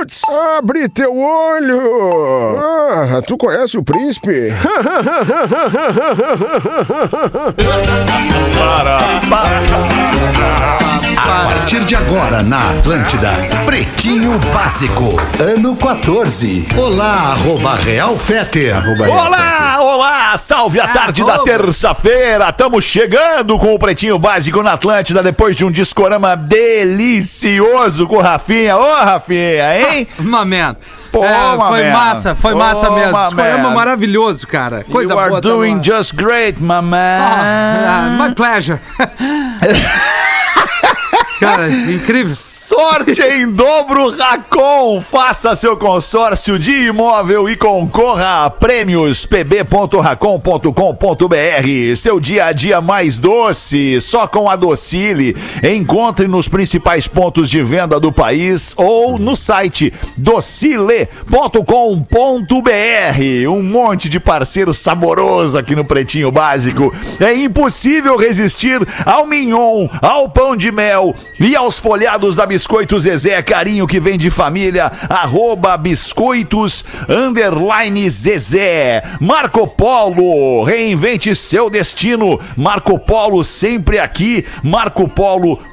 Roots! Abre teu olho! Ah, tu conhece o príncipe? A partir de agora na Atlântida, Pretinho Básico, ano 14. Olá, arroba Real Fete. Arroba Real Olá, olá, salve a tarde da terça-feira. Estamos chegando com o Pretinho Básico na Atlântida depois de um discorama delicioso com o Rafinha. Ô, Rafinha, hein? Maman. Pô, É, foi man. massa, foi Pô, massa mesmo. man. maravilhoso, cara. Coisa you are boa. tá doing lá. just great, my man. Ah, my pleasure. cara, incrível. Sorte em dobro Racon. Faça seu consórcio de imóvel e concorra a prêmios pb.racon.com.br. Seu dia a dia mais doce, só com a Docile. Encontre nos principais pontos de venda do país ou no site docile.com.br. Um monte de parceiro saboroso aqui no Pretinho Básico. É impossível resistir ao mignon, ao pão de mel e aos folhados da Biscoito Zezé, carinho que vem de família, arroba biscoitos, underline Zezé. Marco Polo, reinvente seu destino. Marco Polo sempre aqui, marcopolo.com.br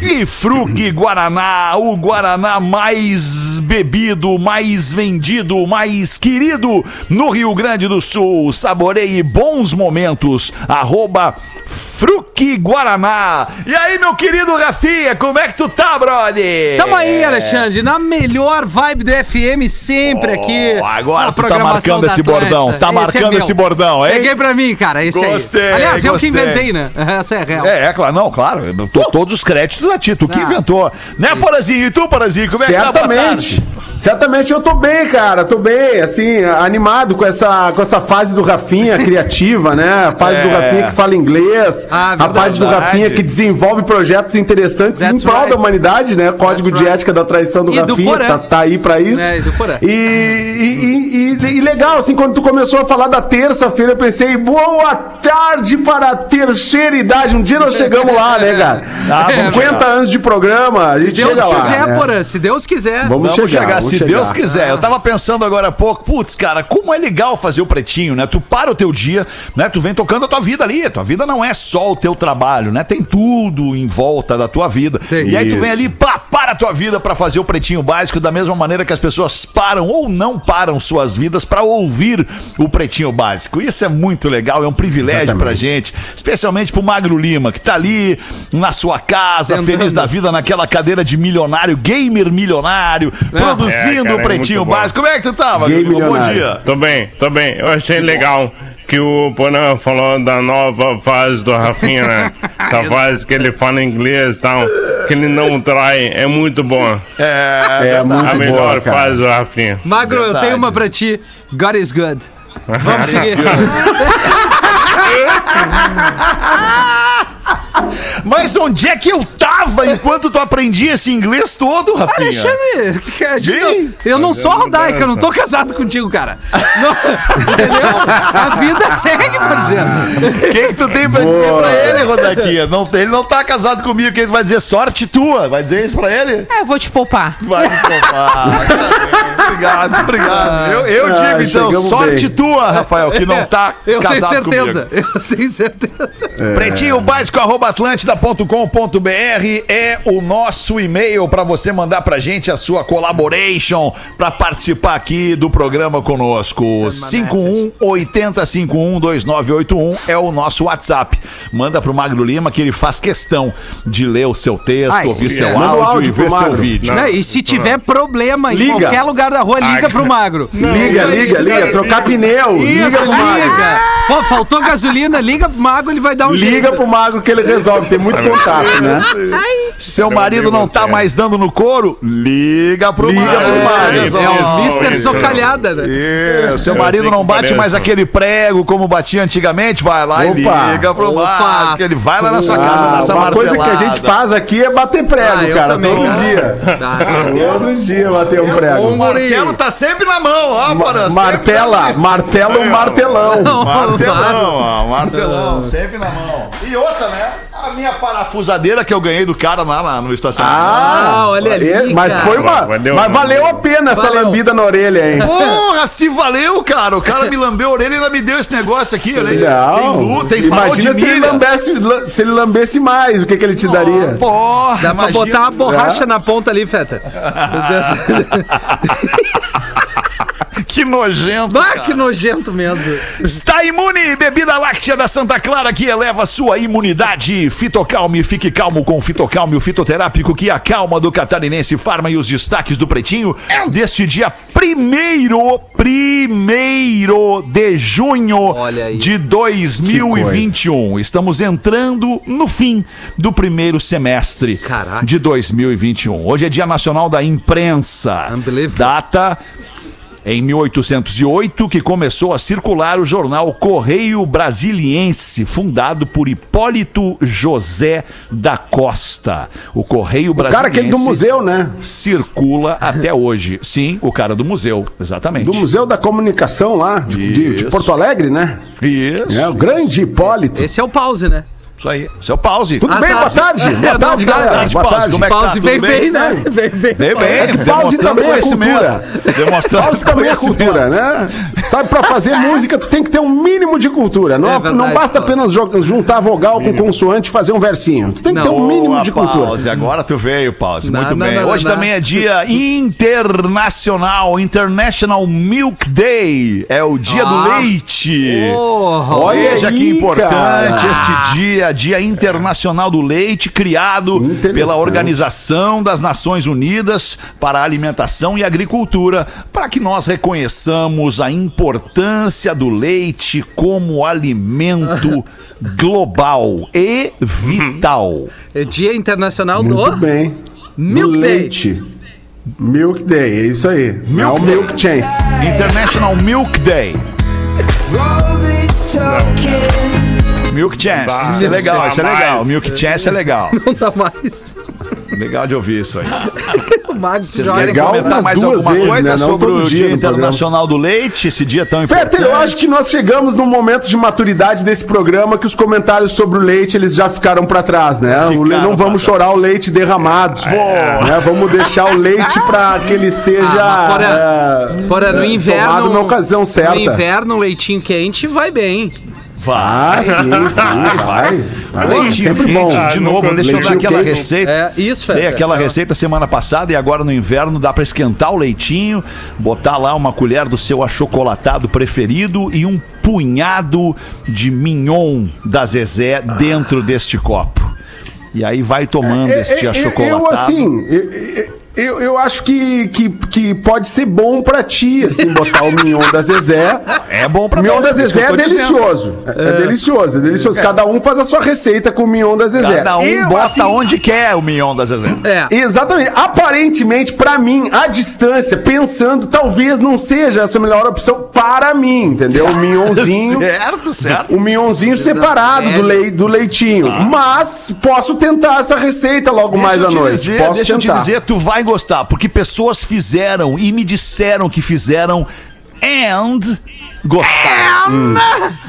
e Fruque Guaraná, o Guaraná mais bebido, mais vendido, mais querido no Rio Grande do Sul. Saboreie bons momentos. Arroba Fruque Guaraná. E aí, meu querido Rafinha, como é que tu tá, brother? Tamo aí, Alexandre, na melhor vibe do FM sempre aqui. Oh, agora na tu tá marcando esse bordão, tá Esse marcando é esse bordão, hein? Peguei pra mim, cara, esse Gostei, aí. Aliás, eu que gostei. inventei, né? Essa é real. É, é claro, não, claro. eu tô- todos os créditos a ti, tu que Ah. inventou. Né, Porazinho? E tu, Porazinho, como é que tá? Boa Certamente. tarde. Certamente eu tô bem, cara. Tô bem, assim, animado com essa, com essa fase do Rafinha criativa, né? A fase do É. Rafinha que fala inglês. Ah, a verdade. fase do Rafinha que desenvolve projetos interessantes That's em prol right. da humanidade, né? Código That's de right. ética da traição do E do Rafinha, Porã. tá, tá aí pra isso. É, e do Porã. E, e, e- e legal, assim, quando tu começou a falar da terça-feira, eu pensei, boa tarde para a terceira idade. Um dia nós chegamos lá, né, cara? Ah, vamos 50 chegar. anos de programa, a gente Se Deus chega lá. quiser, né? Porã, se Deus quiser. Vamos, Vamos chegar, chegar, se vamos Deus chegar. quiser. Eu tava pensando agora há pouco, putz, cara, como é legal fazer o pretinho, né? Tu para o teu dia, né? Tu vem tocando a tua vida ali. A tua vida não é só o teu trabalho, né? Tem tudo em volta da tua vida. Tem e aí tu vem ali, pá, para a tua vida pra fazer o pretinho básico, da mesma maneira que as pessoas param ou não param suas vidas pra ouvir o pretinho básico. Isso é muito legal, é um privilégio Exatamente. pra gente, especialmente pro Magro Lima, que tá ali na sua casa, Tentando. feliz da vida naquela cadeira de milionário, gamer milionário, produzindo É, cara, o é pretinho bom. básico. Como é que tu tá, Gay Lima? Bom dia. Tô bem, tô bem. Eu achei legal que o Porã falou da nova fase do Rafinha, né? Essa fase que ele fala inglês e tal, que ele não trai, é muito bom. É, É muito A melhor boa, cara. fase do Rafinha. Magro, eu Verdade. tenho uma pra ti. God is good. Vamos seguir. Mas onde é que eu tava enquanto tu aprendia esse inglês todo, Rafinha? Alexandre, gente eu não sou rodaica, eu não tô casado contigo, cara. Não, entendeu? A vida segue, parceiro. O que, que tu tem pra dizer pra ele, Rodaquinha? Não, tem- ele não tá casado comigo, que ele vai dizer sorte tua. Vai dizer isso pra ele? Ah, eu vou te poupar. Vai me poupar. obrigado, obrigado. Eu, eu Ah, digo então, sorte bem. tua, Rafael, que não tá Eu tenho casado certeza. comigo. Eu tenho certeza. Pretinho básico arroba atlântida.com.br é o nosso e-mail para você mandar pra gente a sua collaboration para participar aqui do programa conosco. 51 80 51 2981 é o nosso WhatsApp. Manda pro Magro Lima que ele faz questão de ler o seu texto, Ai, ouvir seu é. Áudio, áudio e ver seu vídeo. Não. E se tiver problema em Liga. qualquer lugar da rua, liga pro Magro. Liga, liga, liga. Trocar pneu. Isso, liga pro Magro. liga. Pô, faltou gasolina, liga pro Magro, ele vai dar um Liga jeito. pro Magro que ele resolve. Ter muito contato, né? Seu marido não tá mais dando no couro? Liga pro Liga marido. pro marido. É o Mr. Socalhada, né? Isso, seu Eu marido sei não bate mais aquele prego como batia antigamente, vai lá e Opa. liga pro marido, que ele vai lá na sua casa Ah, dar essa uma coisa que a gente faz aqui é bater prego, Ah, cara, também, todo cara. dia. Ah, Todo dia bater um prego. O martelo tá sempre na mão, ó, Porã, Martela, martelo, martelão. Martelão, ó, martelão, sempre na mão. E outra, né? A minha parafusadeira que eu ganhei do cara lá, lá no estacionamento. Ah, olha ali, é, Mas cara. foi uma. Valeu, mas valeu a pena essa Valeu. lambida na orelha, hein? Porra, se valeu, cara. O cara me lambeu a orelha e ainda me deu esse negócio aqui. Olha aí. Tem lu, tem Imagina de se ele, lambesse, se ele lambesse mais, o que, que ele te daria? Porra, Dá pra imagina. botar uma borracha na ponta ali, Feta. Que nojento. Bah, cara. que nojento mesmo. Está imune, bebida láctea da Santa Clara que eleva sua imunidade. Fitocalme, fique calmo com o Fitocalme, o fitoterápico que acalma do Catarinense Farma e os destaques do Pretinho deste dia primeiro, primeiro de junho de 2021. Estamos entrando no fim do primeiro semestre Caraca. de 2021. Hoje é Dia Nacional da Imprensa. Unbelievable. Data em 1808, que começou a circular o jornal Correio Brasiliense, fundado por Hipólito José da Costa. O Correio O Brasiliense cara aquele do museu, né? circula até hoje. Sim, o cara do museu, exatamente. Do Museu da Comunicação lá, de, de-. Porto Alegre, né? Isso. É, o grande Hipólito. Esse é o pause, né? Isso aí. Seu pause. Tudo Ah, bem? tá. Boa tarde. É, Boa não, tarde, tá, galera. tarde, Boa Pause. tarde. Como é que tá? Pause Tudo veio bem? bem, né? Bem. Veio bem, É que pause também é cultura. Demonstrando Pause também é cultura, né? Sabe, pra fazer música, tu tem que ter um mínimo de cultura. Não, É verdade, não basta apenas juntar vogal com consoante e fazer um versinho. Tu tem que ter um Não. mínimo Boa, de cultura. Pause. Agora tu veio, Pause. Não, Muito não, bem. não, Hoje não, também não. é dia internacional, International Milk Day. É o dia do Ah. leite. Porra, Olha aí, que importante cara. este dia, Dia Internacional do Leite, criado pela Organização das Nações Unidas para a Alimentação e Agricultura, para que nós reconheçamos a importância do leite como alimento global e vital. É Dia Internacional Muito do... bem. Milk Do Day. leite. Milk Day, é isso aí. Não é o Milk Chance. International Milk Day. Milk Chance. Isso é legal, isso é legal. Milk Chance é legal. Não dá mais. Legal de ouvir isso aí. O Mago se Vocês joga. querem legal comentar mais duas alguma vezes, coisa né? Não sobre todo o dia. Internacional do Leite, esse dia tão importante? Fetter, eu acho que nós chegamos num momento de maturidade desse programa que os comentários sobre o leite eles já ficaram pra trás, né? O Ficaram não vamos trás. chorar o leite derramado. Né? Vamos deixar o leite pra que ele seja Ah, porra, é, Porra, no é, inverno. tomado na ocasião certa. No inverno, um leitinho quente vai bem. Ah, sim, sim, vai. vai. Leitinho Sempre bom. de novo, deixa eu dar aquela receita. É, isso, Dei Feta. aquela receita semana passada e agora no inverno dá pra esquentar o leitinho, botar lá uma colher do seu achocolatado preferido e um punhado de mignon da Zezé dentro deste copo. E aí vai tomando É, este é, é, achocolatado. Eu, assim, eu, eu, eu acho que, que, que pode ser bom pra ti, assim, botar o mignon da Zezé. É bom pra O mignon mim, da Zezé eu é tô dizendo. delicioso. É, delicioso, é delicioso. Cada um faz a sua receita com o mignon da Zezé. Cada um Eu, bota assim, onde quer o mignon da Zezé. É. Exatamente. Aparentemente, pra mim, à distância, pensando, talvez não seja essa a melhor opção para mim, entendeu? O mignonzinho. Certo, certo. O mignonzinho separado do, lei, do leitinho. Mas posso tentar essa receita logo mais Deixa à eu te noite. dizer, posso deixa eu tentar. te dizer, tu vai gostar, porque pessoas fizeram e me disseram que fizeram and gostaram. Hum.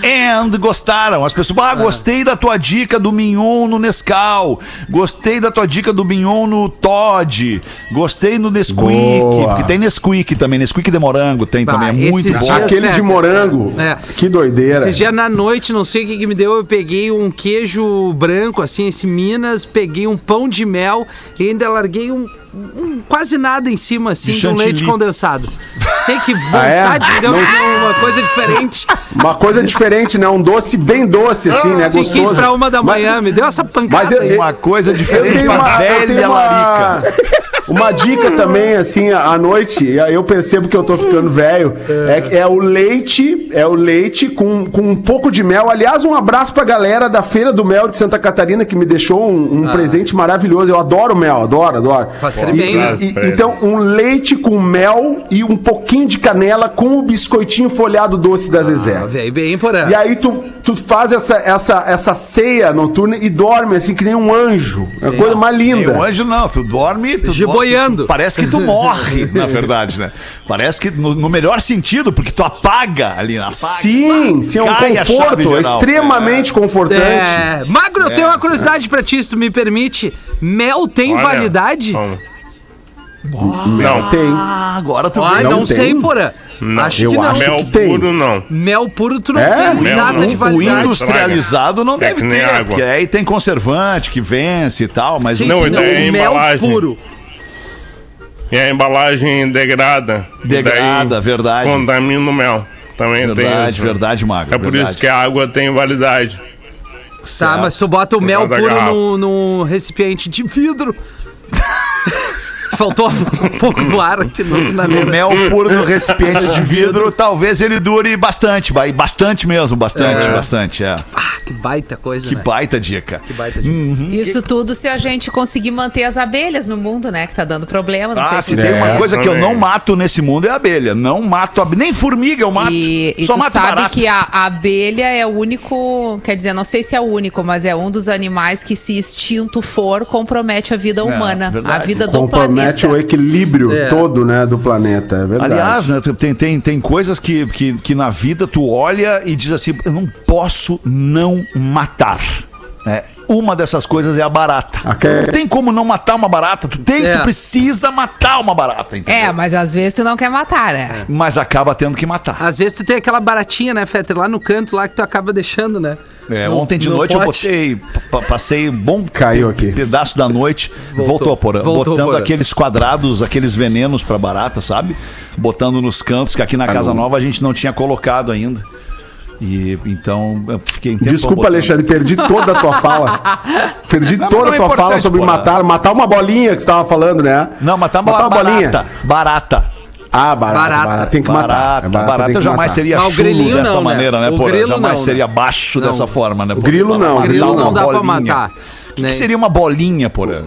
And gostaram. As pessoas, ah, gostei da tua dica do mignon no Nescau. Gostei da tua dica do mignon no Todd. Gostei no Nesquik, Boa. porque tem Nesquik também, Nesquik de morango tem Bah, também, é muito bom. Aquele de Feta. morango. É. Que doideira. Esse dia na noite, não sei o que, que me deu, eu peguei um queijo branco, assim, esse Minas, peguei um pão de mel e ainda larguei um, um quase nada em cima, assim, De de, um leite condensado. Sei que Ah, é? vontade deu Não- uma coisa diferente. Uma coisa diferente, né? Um doce bem doce, assim, né? Se Gostoso. quis pra uma da Mas- manhã, me deu essa pancada mas eu- aí. Uma coisa Eu diferente pra uma, eu velha tenho uma, larica. Uma dica também, assim, à noite, e aí eu percebo que eu tô ficando velho, é, é o leite, é o leite com, com um pouco de mel. Aliás, um abraço pra galera da Feira do Mel de Santa Catarina, que me deixou um, um presente maravilhoso. Eu adoro mel, adoro, adoro. Faz E- tremendo. e- e- então, um leite com mel e um pouquinho de canela com o biscoitinho folhado doce da Zezé. Ah, Veio bem, porém. E aí tu, tu faz essa, essa, essa ceia noturna e dorme assim que nem um anjo. É a coisa mais linda. o anjo não, tu dorme, tu Giboiando. Dorme, parece que tu morre, na verdade, né? Parece que no, no melhor sentido, porque tu apaga ali na apaga, Sim, sim, é um conforto, é geral. extremamente confortante. É. Magro, eu tenho uma curiosidade pra ti, se tu me permite. Mel tem Olha, validade? Não. Não, Tem. Ah, agora tu vê. não, não tem? sei, porã. não. Acho Eu que não. acho Mel que tem. puro não. Mel puro tu não É? tem Mel nada não. de O O validade. industrializado não É deve ter, água. porque aí tem conservante que vence e tal, mas Sim, o Não, daí a mel embalagem? puro. E a embalagem degrada. Degrada, daí verdade. Contamina o mel. Também tem verdade, isso. verdade, Magro. É por verdade. isso que a água tem validade. Tá, Certo. mas tu bota o mel puro no recipiente de vidro. Faltou um pouco do ar aqui no, na O mesa. mel puro no recipiente de vidro, talvez ele dure bastante, vai- bastante mesmo, bastante, É. bastante, é. Ah, que baita coisa, Que né? baita dica. Que baita dica. Isso tudo se a gente conseguir manter as abelhas no mundo, né? Que tá dando problema. Não Ah, sei se se uma coisa que eu não mato nesse mundo é a abelha. Não mato, ab- nem formiga eu mato. E, e Só mato sabe barata. que a, a abelha é o único, quer dizer, não sei se é o único, mas é um dos animais que, se extinto for, compromete a vida humana, verdade. a vida do Compromete planeta. o equilíbrio É. todo, né, do planeta. É verdade. Aliás, né, tem, tem, tem coisas que, que, que na vida tu olha e diz assim, eu não posso não matar. É, uma dessas coisas é a barata. Não tem como não matar uma barata. Tu tem, É. tu precisa matar uma barata, entendeu? É, mas às vezes tu não quer matar, né? Mas acaba tendo que matar. Às vezes tu tem aquela baratinha, né, Fetter, lá no canto lá que tu acaba deixando, né? É, No- ontem de no noite eu pote. botei, pa- passei um bom Caiu aqui. pedaço da noite, Voltou. voltou, por Voltou, botando Porã. aqueles quadrados, aqueles venenos pra barata, sabe? Botando nos cantos que aqui na Casa Nova a gente não tinha colocado ainda. E então eu fiquei Desculpa, botando. Alexandre, perdi toda a tua fala. Perdi Não, toda não a é tua fala importante, sobre porra. matar. Matar uma bolinha que você tava falando, né? Não, matar uma, Matar uma bolinha. barata. Barata. Ah, barata. Barata. barata. Tem que Barata. matar. É Barata, tem que jamais matar. seria Mas o chulo grilinho desta não, né? maneira, né, porra? grilo Jamais não, seria né? baixo Não. dessa forma, né? O grilo não, o Grilo não dá pra matar. O que né? que seria uma bolinha, porra?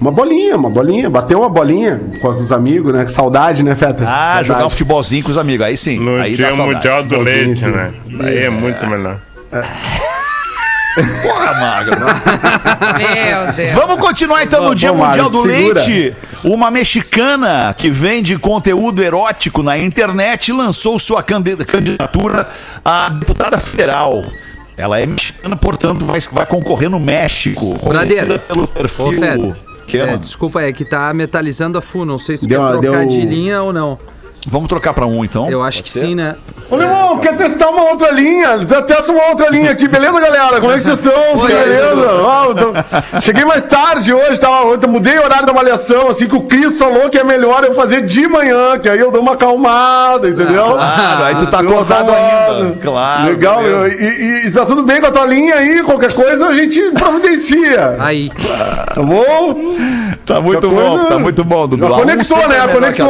Uma bolinha, uma bolinha. Bateu uma bolinha com os amigos, né? Que Saudade, né, Feta? Ah, Saudade. jogar um futebolzinho com os amigos. Aí sim. No aí dia mundial do leite, sim. né? Aí é muito melhor. Porra, magro. Meu Deus. Vamos continuar então no Dia Mundial do segura. Leite. Uma mexicana que vende conteúdo erótico na internet lançou sua candidatura a deputada federal. Ela é mexicana, portanto, vai, vai concorrer no México. Conhecida pelo Ô, perfil. Fed, É, mano? desculpa, é que tá metalizando a FU. Não sei se tu Deu quer trocar deu- de linha ou não. Vamos trocar pra um então? Eu acho Pode que ser? sim, né? Ô, meu irmão, quer testar uma outra linha? Testa uma outra linha aqui, beleza, galera? Como é que vocês estão? Oi, Beleza? Tô- Cheguei mais tarde hoje, tava, eu mudei o horário da malhação, assim, que o Cris falou que é melhor eu fazer de manhã, que aí eu dou uma acalmada, entendeu? Claro, aí tu tá acordado ainda. Claro, Legal, meu. E, e, e tá tudo bem com a tua linha aí? Qualquer coisa a gente providencia. Aí. Tá bom? Tá muito Qualquer bom, coisa- tá muito bom, Dudu. Um conectou, né? Conectou.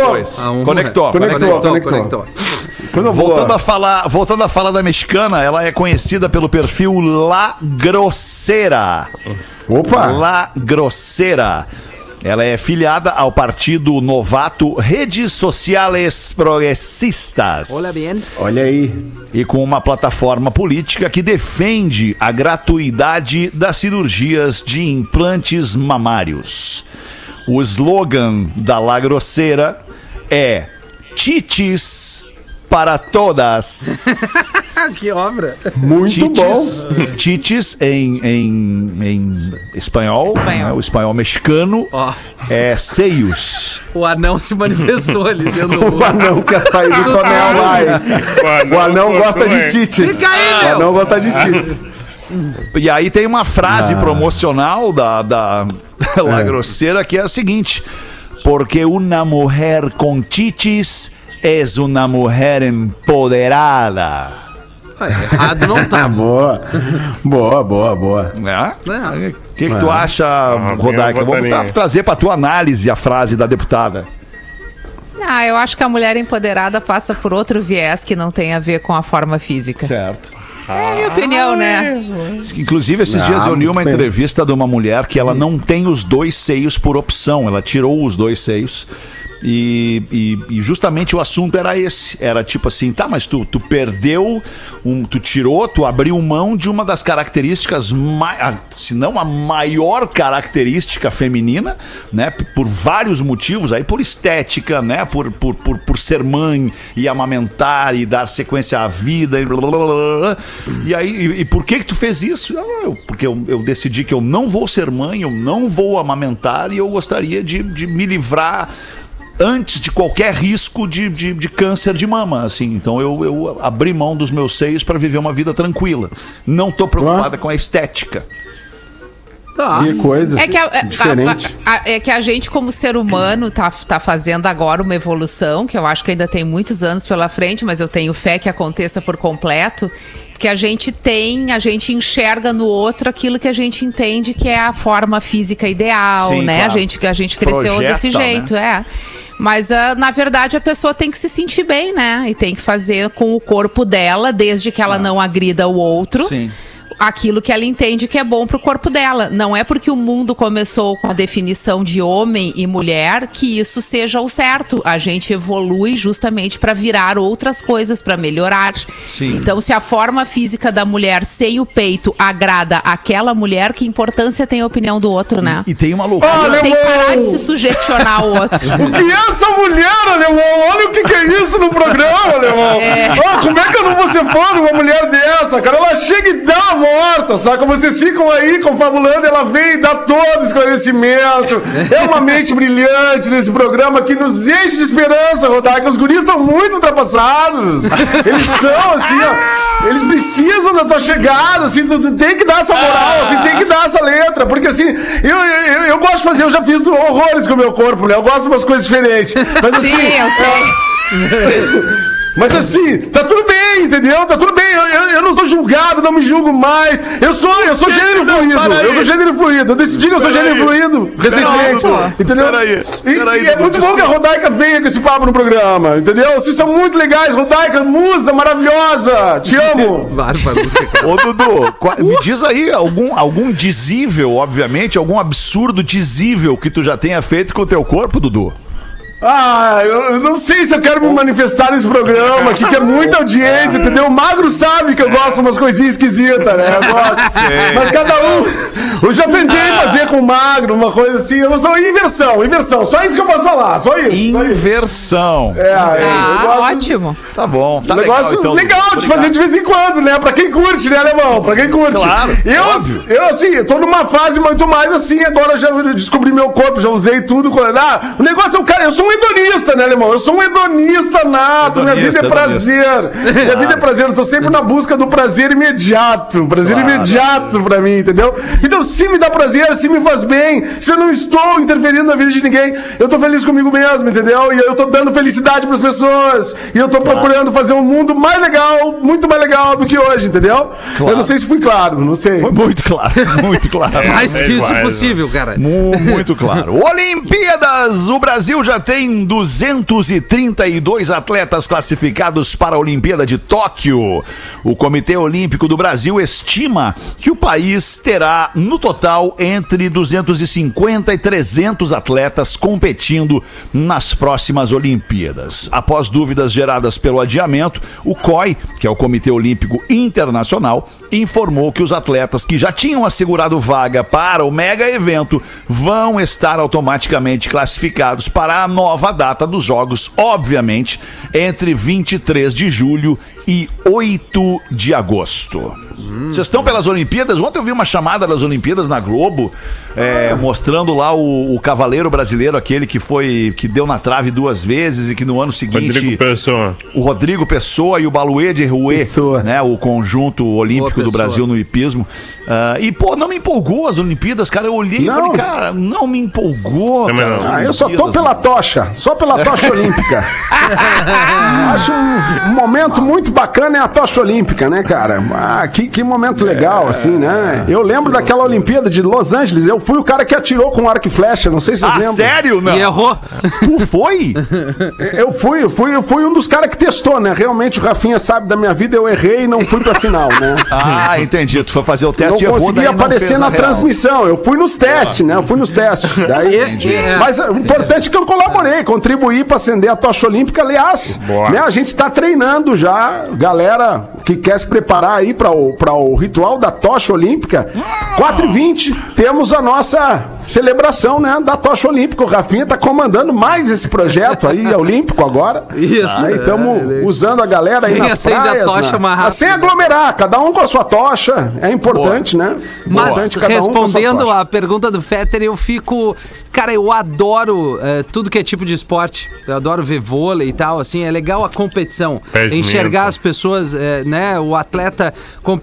um- Conectou, Conectou, Conectou, conectou. conectou. Coisa Voltando a, falar, voltando a falar da mexicana, ela é conhecida pelo perfil La Grosseira. Opa! La Grosseira. Ela é filiada ao partido novato Redes Sociales Progressistas. Olha bem. Olha aí. E com uma plataforma política que defende a gratuidade das cirurgias de implantes mamários. O slogan da La Grosseira é Titis para todas. Ah, que obra. Muito bom. Titis em, em, em espanhol, Espanhol. né? o espanhol mexicano Ó. é seios. O anão se manifestou ali dentro do. O anão quer sair do tonel lá. O anão gosta de tites. Fica aí, O meu. anão gosta de tites. E aí tem uma Ah. frase promocional da, da La É. Grosseira que é a seguinte: Porque uma mulher com titis é uma mulher empoderada. Ah, errado não Ah, tá. boa. Boa, boa, boa. É? É. O que, que tu acha, Rodaica? eu Vamos trazer pra tua análise a frase da deputada. Ah, eu acho que a mulher empoderada passa por outro viés que não tem a ver com a forma física. Certo. É a minha opinião, né? Inclusive, esses Ah, dias eu li uma entrevista de uma mulher que ela não tem os dois seios por opção. Ela tirou os dois seios. E, e- e justamente o assunto era esse. Era tipo assim, tá, mas tu, tu perdeu, um, tu tirou, tu abriu mão de uma das características, se não a maior característica feminina, né? Por vários motivos, aí por estética, né? Por, por, por, por ser mãe e amamentar e dar sequência à vida e blá, blá, blá. E aí, e, e por que que tu fez isso? Eu- porque eu, eu decidi que eu não vou ser mãe, eu não vou amamentar e eu gostaria de, de me livrar antes de qualquer risco de, de, de câncer de mama, assim. Então eu, eu abri mão dos meus seios para viver uma vida tranquila. Não tô preocupada com a estética. Tá. Que coisa É que a, a- diferente. a- a- é que a gente, como ser humano, tá, tá fazendo agora uma evolução, que eu acho que ainda tem muitos anos pela frente, mas eu tenho fé que aconteça por completo. Que a gente tem, a gente enxerga no outro aquilo que a gente entende que é a forma física ideal, Sim, né? claro. A gente, que a gente cresceu Projeta, desse né? jeito, é. Mas ah, na verdade a pessoa tem que se sentir bem, né? E tem que fazer com o corpo dela, desde que ela não agrida o outro Sim. Aquilo que ela entende que é bom pro corpo dela. Não é porque o mundo começou com a definição de homem e mulher que isso seja o certo. A gente evolui justamente para virar outras coisas, para melhorar. Sim. Então, se a forma física da mulher sem o peito agrada aquela mulher, que importância tem a opinião do outro, né? E tem uma loucura. Olha, Tem que parar de se sugestionar o outro. O que é essa mulher, alemão? Olha o que, que é isso no programa, alemão. É. Ah, como é que eu não vou ser fã de uma mulher dessa, cara? Ela chega e dá morta, saca? Vocês ficam aí confabulando, ela vem e dá todo esclarecimento. É uma mente brilhante nesse programa que nos enche de esperança, Rodar, que os guris estão muito ultrapassados. Eles são, assim, ó, eles precisam da tua chegada, assim, tu, tu tem que dar essa moral, assim, tem que dar essa letra, porque assim, eu, eu, eu gosto de fazer, eu já fiz horrores com o meu corpo, né? Eu gosto de umas coisas diferentes. Mas assim. Sim, eu sei. Mas assim, tá tudo bem, entendeu? Tá tudo bem. Eu, eu- eu não sou julgado, não me julgo mais. Eu sou, eu sou gênero fluido. Eu sou gênero fluido. Eu decidi que eu sou gênero fluido recentemente. Entendeu? Peraí. E, Peraí, e é Dudu, muito bom que a Rodaica venha com esse papo no programa, entendeu? Vocês são muito legais, Rodaica, musa maravilhosa. Te amo. Ô, Dudu, me diz aí algum, algum dizível, obviamente, algum absurdo dizível que tu já tenha feito com o teu corpo, Dudu. Ah, eu, eu não sei se eu quero me manifestar nesse programa aqui, que é muita audiência, entendeu? O Magro sabe que eu gosto de umas coisinhas esquisitas, né? Eu gosto. Mas cada um. Eu já tentei fazer com o Magro uma coisa assim. Eu sou inversão, inversão. Só isso que eu posso falar, só isso. Só isso. Inversão. É, eu Ah, gosto- ótimo. Tá bom. Tá um negócio então, legal, de fazer de vez em quando, né? Pra quem curte, né, alemão? Pra quem curte. Claro, Eu, óbvio. eu assim, eu tô numa fase muito mais assim, agora eu já descobri meu corpo, já usei tudo. Ah, o negócio é o cara, eu sou um hedonista, né, alemão? Eu sou um hedonista nato, minha vida Hedonista, é prazer. Minha vida é prazer, eu tô sempre na busca do prazer imediato. Prazer Claro. imediato pra mim, entendeu? Então, se me dá prazer, se me faz bem, se eu não estou interferindo na vida de ninguém, eu tô feliz comigo mesmo, entendeu? E eu tô dando felicidade pras pessoas. E eu tô procurando fazer um mundo mais legal, muito mais legal do que hoje, entendeu? Eu não sei se fui claro, não sei. Foi muito claro, muito claro. Mais que isso possível, cara. Mu- Muito claro. Olimpíadas! O Brasil já tem 232 atletas classificados para a Olimpíada de Tóquio. O Comitê Olímpico do Brasil estima que o país terá, no total, entre 250 e 300 atletas competindo nas próximas Olimpíadas. Após dúvidas geradas pelo adiamento, o COI, que é o Comitê Olímpico Internacional, informou que os atletas que já tinham assegurado vaga para o mega evento vão estar automaticamente classificados para a nova data dos Jogos, obviamente, entre 23 de julho e 8 de agosto. Vocês estão pelas Olimpíadas? Ontem eu vi uma chamada das Olimpíadas na Globo, é, mostrando lá o, o cavaleiro brasileiro, aquele que foi que deu na trave duas vezes e que no ano seguinte Rodrigo Pessoa. o Rodrigo Pessoa e o Baluê de Rouet, né? O conjunto olímpico do. Brasil no hipismo. Ah, e, pô, não me empolgou as Olimpíadas, cara. Eu olhei e Não. falei, cara, não me empolgou. Cara, não. Ah, eu só tô pela tocha, só pela tocha olímpica. Acho um, um momento muito bacana é a tocha olímpica, né, cara? Ah, que, que momento legal, assim, né? Eu lembro daquela Olimpíada de Los Angeles, eu fui o cara que atirou com arco e flecha, não sei se vocês Ah, lembram. sério? Não. E errou. Tu foi? Eu fui, eu fui, eu fui um dos caras que testou, né? Realmente o Rafinha sabe da minha vida, eu errei e não fui pra final, né? Ah, entendi. Tu foi fazer o teste não e errou, consegui aparecer na transmissão. Eu fui nos testes, né? Eu fui nos testes. Daí, Entendi. É. Mas o importante é que eu colaborei, contribuí para acender a tocha olímpica. Aliás, Boa. né, a gente está treinando já, galera que quer se preparar aí para o, pra o ritual da tocha olímpica. 4h20, temos a nossa celebração né, da tocha olímpica. O Rafinha está comandando mais esse projeto aí, olímpico agora. Isso. Aí estamos usando a galera aí Quem nas acende a praias, tocha né? mais Mas sem rápido. aglomerar, cada um com a sua tocha. É importante, né? Mas Importante cada um a respondendo tocha. a pergunta do Fetter, eu fico. Cara, eu adoro eh, tudo que é tipo de esporte. Eu adoro ver vôlei e tal, assim. É legal a competição. Pés Enxergar mesmo. as pessoas, eh, né? O atleta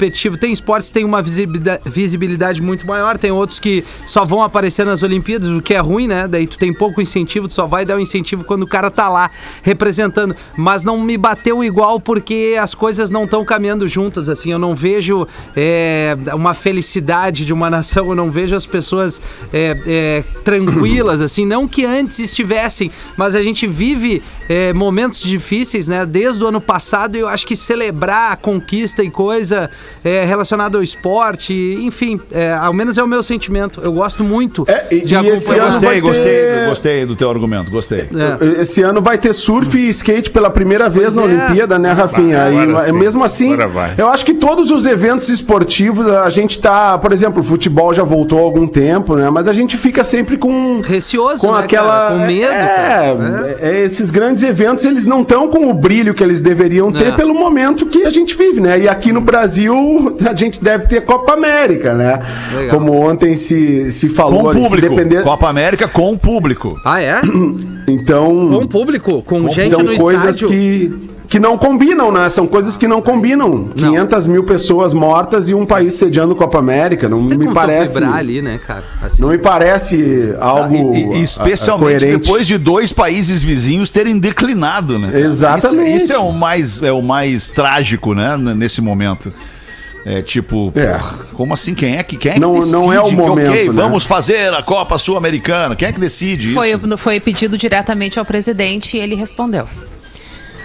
competitivo. Tem esportes que tem uma visibilidade, muito maior, tem outros que só vão aparecer nas Olimpíadas, o que é ruim, né? Daí tu tem pouco incentivo, tu só vai dar o incentivo quando o cara tá lá representando. Mas não me bateu igual porque as coisas não estão caminhando juntas, assim. Eu não vejo eh, uma felicidade de uma nação, eu não vejo as pessoas eh, eh, tranquilas, assim. Não que antes estivessem, mas a gente vive eh, momentos difíceis, né? Desde o ano passado, eu acho que celebrar a conquista e coisa eh, relacionada ao esporte, enfim, eh, ao menos é o meu sentimento. Eu gosto muito É, e- de e gostei, ter- gostei, gostei do teu argumento, gostei. É. Esse ano vai ter surf e skate pela primeira vez na Pois é. Olimpíada, né, Rafinha? Vai, E, sim. mesmo assim, eu acho que todos os eventos esportivos, a gente tá, por exemplo, o futebol já voltou há algum tempo, né? Mas a gente fica sempre com Receoso, com né, aquela cara? Com medo, é, cara. é, esses grandes eventos eles não estão com o brilho que eles deveriam ter É. pelo momento que a gente vive, né? E aqui no Brasil a gente deve ter Copa América, né? Legal. Como ontem se, se falou, Com ali, se público. depender, Copa América com público. Ah, é? então Com público, com gente são no coisas estádio. que, que não combinam, né? São coisas que não combinam. 500 mil pessoas mortas e um país sediando Copa América. Não Tem me parece. ali, né, cara? Assim. Não me parece algo. E- e- a- especialmente coerente. depois de dois países vizinhos terem declinado, né? cara? Exatamente. Isso, isso é o mais é o mais trágico, né, nesse momento. É tipo, É. porra, como assim? Quem é que quem é que Não- decide não é o que, momento, ok, né? vamos fazer a Copa Sul-Americana? Quem é que decide Foi, isso? foi pedido diretamente ao presidente e ele respondeu.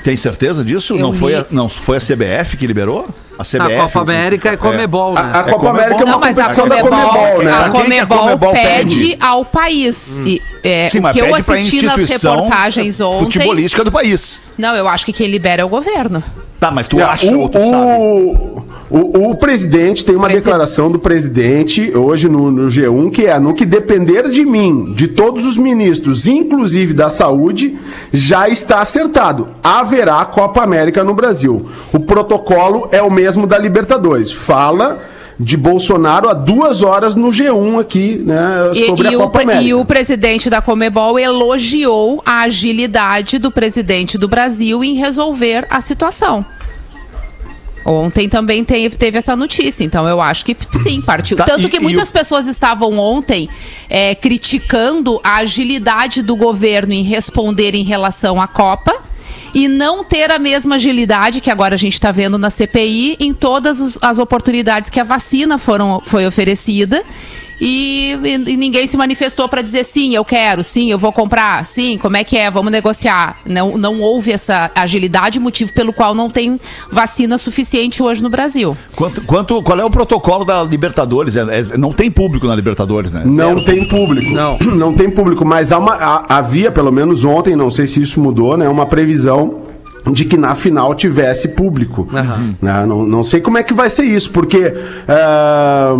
Tem certeza disso? Eu não foi a, não foi a CBF que liberou? A CBF. A Copa América é Comebol, né? A, a É Copa Comebol. América é uma Não, mas a competição da Comebol, Comebol, né? a que a Comebol, Comebol pede, pede? ao país. E, é, Sim, o que eu assisti nas reportagens ontem. futebolística do país. Não, eu acho que quem libera é o governo. Tá, mas tu Yeah, acha o, ou tu sabe? O, o, o presidente tem uma Presi- declaração do presidente hoje no, no G1 que é no que depender de mim, de todos os ministros, inclusive da saúde, já está acertado. Haverá Copa América no Brasil. O protocolo é o mesmo da Libertadores. Fala de Bolsonaro há duas horas no G1 aqui, né, E, sobre e a o, Copa pre- América. e o presidente da Comebol elogiou a agilidade do presidente do Brasil em resolver a situação. Ontem também teve, teve essa notícia, então eu acho que sim, partiu. Tá, Tanto e- que muitas o- pessoas estavam ontem é, criticando a agilidade do governo em responder em relação à Copa e não ter a mesma agilidade que agora a gente está vendo na CPI em todas os- as oportunidades que a vacina foram, foi oferecida. E, e- e ninguém se manifestou para dizer sim, eu quero, sim, eu vou comprar, sim, como é que é, vamos negociar. Não, não houve essa agilidade, motivo pelo qual não tem vacina suficiente hoje no Brasil. Quanto, quanto- qual é o protocolo da Libertadores? É- é- não tem público na Libertadores, né? Não Zero. tem público. Não. Não tem público, mas há uma, há- havia, pelo menos ontem, não sei se isso mudou, né? Uma previsão de que na final tivesse público. Né? Não, não sei como é que vai ser isso, porque ah,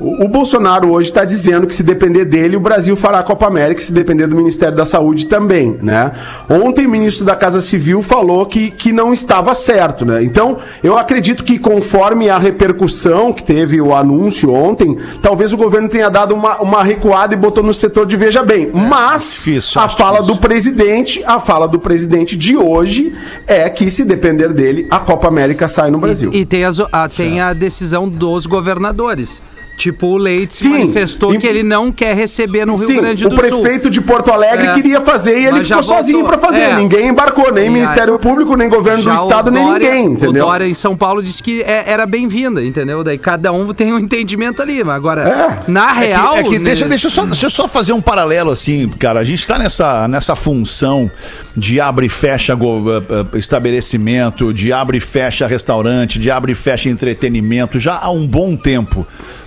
o, o Bolsonaro hoje está dizendo que se depender dele, o Brasil fará a Copa América, se depender do Ministério da Saúde também. Né? Ontem o ministro da Casa Civil falou que, que não estava certo. Né? Então, eu acredito que conforme a repercussão que teve o anúncio ontem, talvez o governo tenha dado uma, uma recuada e botou no setor de veja bem. Mas difícil, a fala difícil. do presidente, a fala do presidente de hoje é que se depender dele, a Copa América sai no Brasil. E, e tem, as- a, tem a decisão dos governadores. Tipo, o Leite Sim, manifestou e- que ele não quer receber no Rio Sim, Grande o do Sul. prefeito de Porto Alegre É. queria fazer e ele ficou sozinho voltou. para fazer. É. Ninguém embarcou, nem E Ministério aí- Público, nem governo Já do Estado, o nem Dória- ninguém, entendeu? O Dória em São Paulo disse que é- era bem-vinda, entendeu? Daí cada um tem um entendimento ali. Mas agora, É. na É que- real. é que, deixa, né, deixa, eu só, deixa eu só fazer um paralelo assim, cara. A gente tá nessa, nessa função de abre e fecha go- eh, eh, estabelecimento, de abre e fecha restaurante, de abre e fecha entretenimento já há um bom tempo.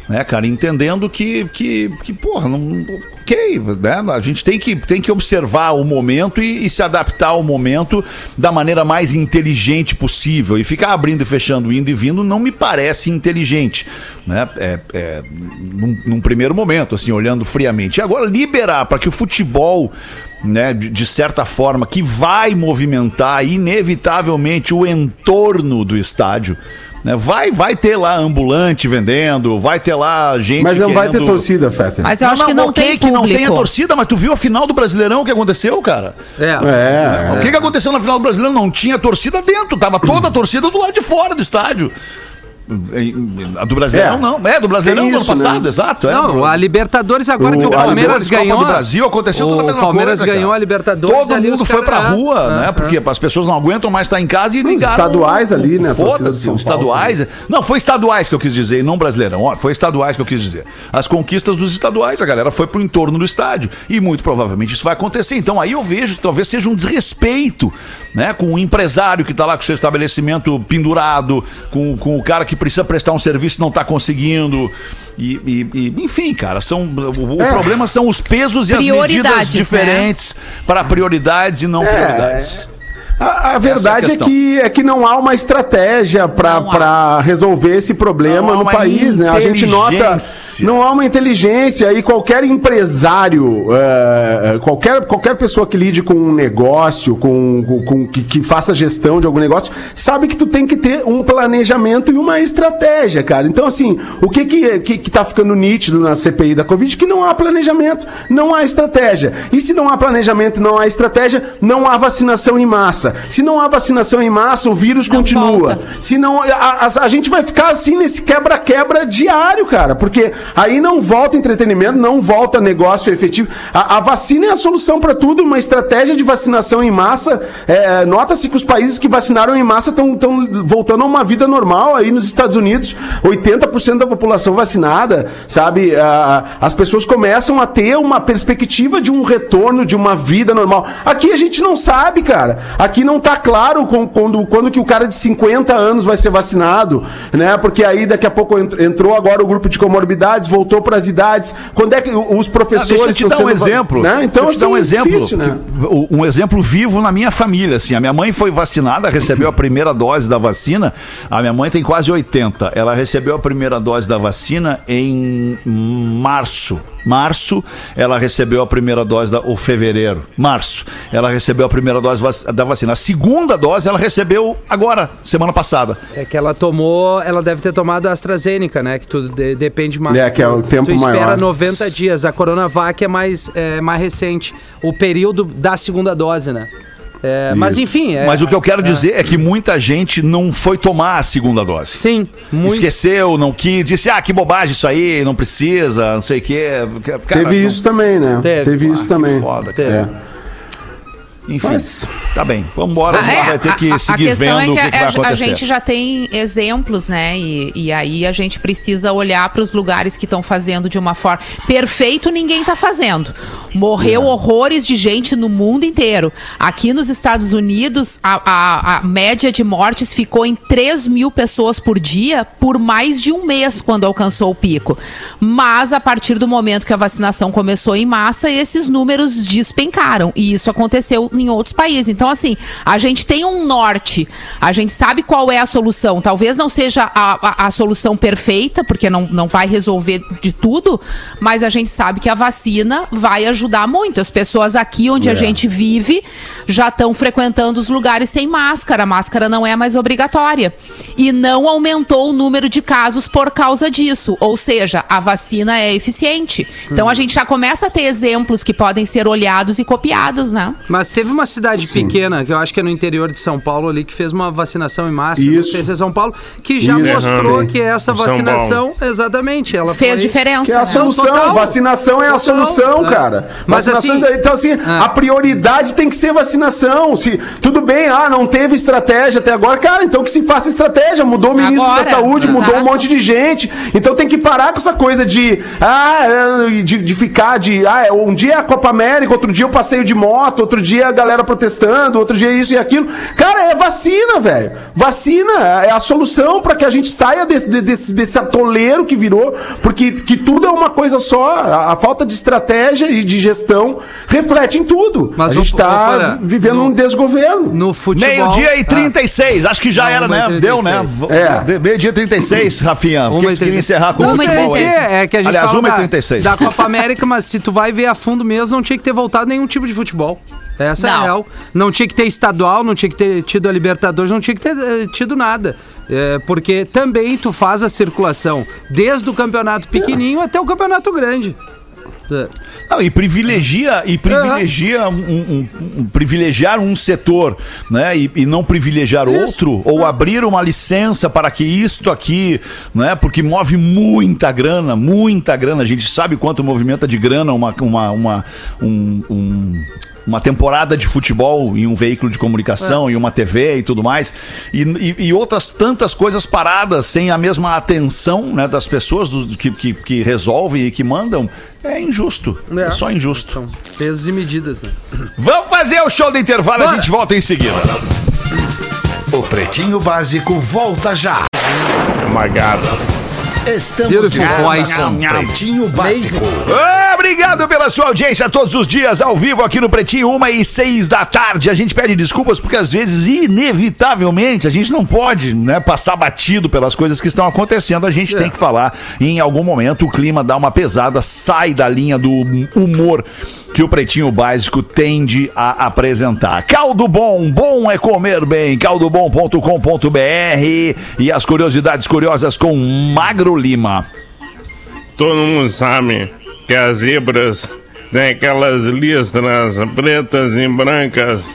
Né, cara, entendendo que, que, que porra, não, ok, né? A gente tem que, tem que observar o momento e, e se adaptar ao momento da maneira mais inteligente possível. E ficar abrindo e fechando, indo e vindo, não me parece inteligente, né? É, é, num, num primeiro momento, assim, olhando friamente. E agora liberar para que o futebol, né, de, de certa forma, que vai movimentar inevitavelmente o entorno do estádio. Né? Vai, vai ter lá ambulante vendendo, vai ter lá gente. Mas não vai ter querendo- torcida, Fetter. Mas eu acho que não tem que não tenha torcida, mas tu viu a final do Brasileirão o que aconteceu, cara? É. É, O que, que aconteceu na final do Brasileiro? Não tinha torcida dentro, tava toda a torcida do lado de fora do estádio. A do Brasileirão É. não. É, do Brasileirão Tem do ano isso, passado, né? exato. é. Não, a Libertadores agora O- que o Palmeiras Libertadores, Copa ganhou. do Brasil aconteceu o Palmeiras coisa, ganhou cara. a Libertadores. Todo mundo os foi pra caras- rua, é, né? é. Porque as pessoas não aguentam mais estar em casa e ligaram. estaduais ali, né, Foda-se, os estaduais. Não, foi estaduais que eu quis dizer, e não brasileirão. Ó, Foi estaduais que eu quis dizer. As conquistas dos estaduais, a galera foi pro entorno do estádio. E muito provavelmente isso vai acontecer. Então aí eu vejo que talvez seja um desrespeito, né? Com o empresário que tá lá com o seu estabelecimento pendurado, com, com o cara que precisa prestar um serviço e não tá conseguindo. E, e- e, enfim, cara, são, o, o É. problema são os pesos e as medidas Prioridades, né? diferentes para prioridades e não prioridades. A, a verdade é, questão. que, é que não há uma estratégia para resolver esse problema no país, né? A gente nota. Não há uma inteligência e qualquer empresário, é, qualquer, qualquer pessoa que lide com um negócio, com, com, com- que, que faça gestão de algum negócio, sabe que tu tem que ter um planejamento e uma estratégia, cara. Então, assim, o que que, que, que tá ficando nítido na CPI da Covid? Que não há planejamento, não há estratégia. E se não há planejamento e não há estratégia, não há vacinação em massa. Se não há vacinação em massa, o vírus Não continua. volta. Se não, a, a- a gente vai ficar assim nesse quebra-quebra diário, cara. Porque aí não volta entretenimento, não volta negócio efetivo. A, a vacina é a solução para tudo, uma estratégia de vacinação em massa. é, Nota-se que os países que vacinaram em massa estão voltando a uma vida normal. Aí nos Estados Unidos, 80% da população vacinada, sabe? As pessoas começam a ter uma perspectiva de um retorno, de uma vida normal. Aqui a gente não sabe, cara. Aqui não tá claro com- quando, quando que o cara de 50 anos vai ser vacinado, né? Porque aí daqui a pouco ent- entrou agora o grupo de comorbidades, voltou para as idades. Quando é que os Ah, professores deixa eu te dar um exemplo. Né? Então, deixa eu te dar um assim, exemplo. difícil, né? um exemplo vivo na minha família. Assim, a minha mãe foi vacinada, recebeu a primeira dose da vacina. A minha mãe tem quase 80. Ela recebeu a primeira dose da vacina em março. Março, ela recebeu a primeira dose da. Ou fevereiro. Março. Ela recebeu a primeira dose da vacina. A segunda dose ela recebeu agora, semana passada. É que ela tomou, ela deve ter tomado a AstraZeneca, né? Que tudo de- depende mais. É, que é o tempo tu espera maior. 90 dias. A Coronavac é mais, é, mais recente. O período da segunda dose, né? É, mas enfim. é- Mas o que eu quero dizer é que muita gente não foi tomar a segunda dose. Sim, muito. Esqueceu, não quis, disse, ah, que bobagem isso aí, não precisa, não sei o quê. Cara, Teve não- isso também, né? Teve. Teve, isso também. Foda, Teve. É. Enfim, Mas- tá bem, vamos embora, Ah, é, vai ter que a- a, seguir questão vendo é o que, que, que a, vai a acontecer. gente já tem exemplos, né? E, e aí a gente precisa olhar para os lugares que estão fazendo de uma forma. Perfeito, ninguém está fazendo. Morreu horrores de gente no mundo inteiro. Aqui nos Estados Unidos, a, a- a média de mortes ficou em 3 mil pessoas por dia por mais de um mês quando alcançou o pico. Mas a partir do momento que a vacinação começou em massa, esses números despencaram. E isso aconteceu em outros países. Então, assim, a gente tem um norte, a gente sabe qual é a solução. Talvez não seja a, a, a solução perfeita, porque não, não vai resolver de tudo, mas a gente sabe que a vacina vai ajudar muito. As pessoas aqui onde a gente vive já estão frequentando os lugares sem máscara. A máscara não é mais obrigatória. E não aumentou o número de casos por causa disso. Ou seja, a vacina é eficiente. Então a gente já começa a ter exemplos que podem ser olhados e copiados, né? Mas teve uma cidade pequena, que eu acho que é no interior de São Paulo ali, que fez uma vacinação em massa. Isso. Não sei é São Paulo, que já Isso. mostrou Uhum. que essa São vacinação, exatamente, ela Fez foi- diferença. Que é a né? solução, total. vacinação é a Total. solução, É. cara. Mas Vacinação, assim- então assim, É. a prioridade tem que ser vacinação. Se tudo bem, ah, não teve estratégia até agora, cara, então que se faça estratégia. Mudou o ministro Agora, da Saúde, mudou um exato. monte de gente. Então tem que parar com essa coisa de ah, é, de, de ficar de ah, um dia é a Copa América, outro dia eu passeio de moto, outro dia a galera protestando, outro dia isso e aquilo. Cara, é vacina, velho. Vacina é a solução para que a gente saia desse, de- desse, desse atoleiro que virou, porque que tudo é uma coisa só. A, a falta de estratégia e de gestão reflete em tudo. Mas a gente tá para- vivendo no- um desgoverno. No futebol. Meio-dia e Ah. 36, acho que já Não, era, né? 1h36. Deu, né? É. Meio-dia e 36, Rafinha. O que tu queria encerrar com o futebol aí? trinta e seis. É que a gente Aliás, fala 1h36. da, da Copa América, mas se tu vai ver a fundo mesmo, não tinha que ter voltado nenhum tipo de futebol. Essa é a Não. real. Não tinha que ter estadual, não tinha que ter tido a Libertadores, não tinha que ter eh, tido nada. É, porque também tu faz a circulação desde o campeonato pequenininho até o campeonato grande. É. Não, e privilegia, e privilegia um, um- um- privilegiar um setor, né? E, e não privilegiar outro, ou abrir uma licença para que isto aqui, né? Porque move muita grana, muita grana. A gente sabe quanto movimenta de grana uma, uma, uma, um- um- uma temporada de futebol em um veículo de comunicação, em uma TV e tudo mais, e, e- e outras tantas coisas paradas sem a mesma atenção né, das pessoas do- que, que, que resolvem e que mandam, é injusto. É, só injusto. São pesos e medidas, né? Vamos fazer o show do intervalo, a Bora. gente volta em seguida. O Pretinho Básico volta já. Magado. Estamos Beautiful de volta com Pretinho Básico. Ah, Obrigado pela sua audiência todos os dias, ao vivo aqui no Pretinho, uma e seis da tarde. A gente pede desculpas porque às vezes, inevitavelmente, a gente não pode né, passar batido pelas coisas que estão acontecendo. A gente tem que falar e em algum momento o clima dá uma pesada, sai da linha do humor que o Pretinho Básico tende a apresentar. Caldo Bom, bom é comer bem. caldobom.com.br e as curiosidades curiosas com Magro Lima. Todo mundo sabe que as zebras têm aquelas listras pretas e brancas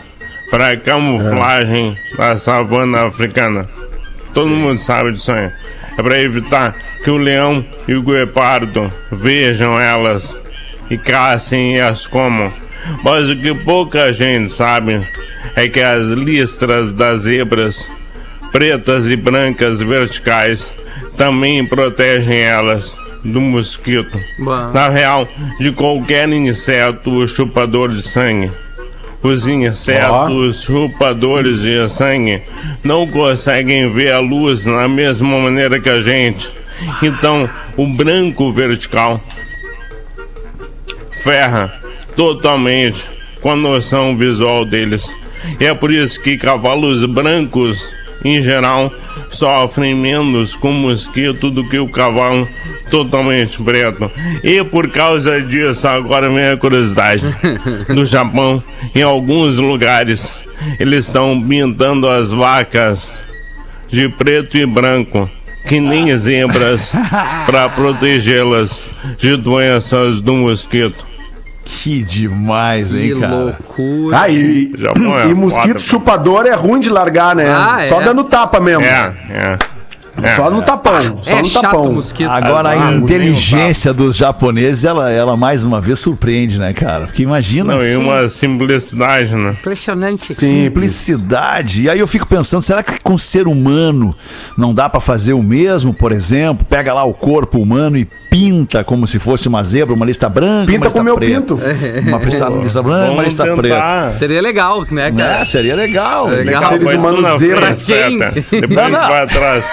para camuflagem da savana africana. Todo mundo sabe disso aí. É para evitar que o leão e o guepardo vejam elas e caçem e as comam. Mas o que pouca gente sabe é que as listras das zebras pretas e brancas verticais também protegem elas do mosquito. Bom. Na real, de qualquer inseto chupador de sangue. Os insetos chupadores de sangue não conseguem ver a luz na mesma maneira que a gente. Então, o branco vertical ferra totalmente com a noção visual deles. E é por isso que cavalos brancos, em geral, sofrem menos com mosquito do que o cavalo totalmente preto. E por causa disso, agora vem a curiosidade. No Japão, em alguns lugares, eles estão pintando as vacas de preto e branco, que nem zebras, para protegê-las de doenças do mosquito. Que demais, hein, Que cara? loucura. Ah, e, Japão é e mosquito foda, chupador é ruim de largar, né? Ah, Só é. dando tapa mesmo. É, é. É. Só no tapão. Só é no chato tapão. o mosquito. Agora Ah, a inteligência dos japoneses, ela, ela mais uma vez surpreende, né, cara? Porque imagina. Não, e uma simplicidade, né? Impressionante. Simplicidade. E aí eu fico pensando, será que com ser humano não dá pra fazer o mesmo, por exemplo? Pega lá o corpo humano e pinta como se fosse uma zebra, uma lista branca, Pinta uma lista com meu preta. pinto. Uma lista, lista branca, uma Vamos lista preta. tentar. Seria legal, né, cara? É, seria legal. Legal. legal. Seres humanos zebra. frente, Quem? seta. Depois Não, não. vai atrás.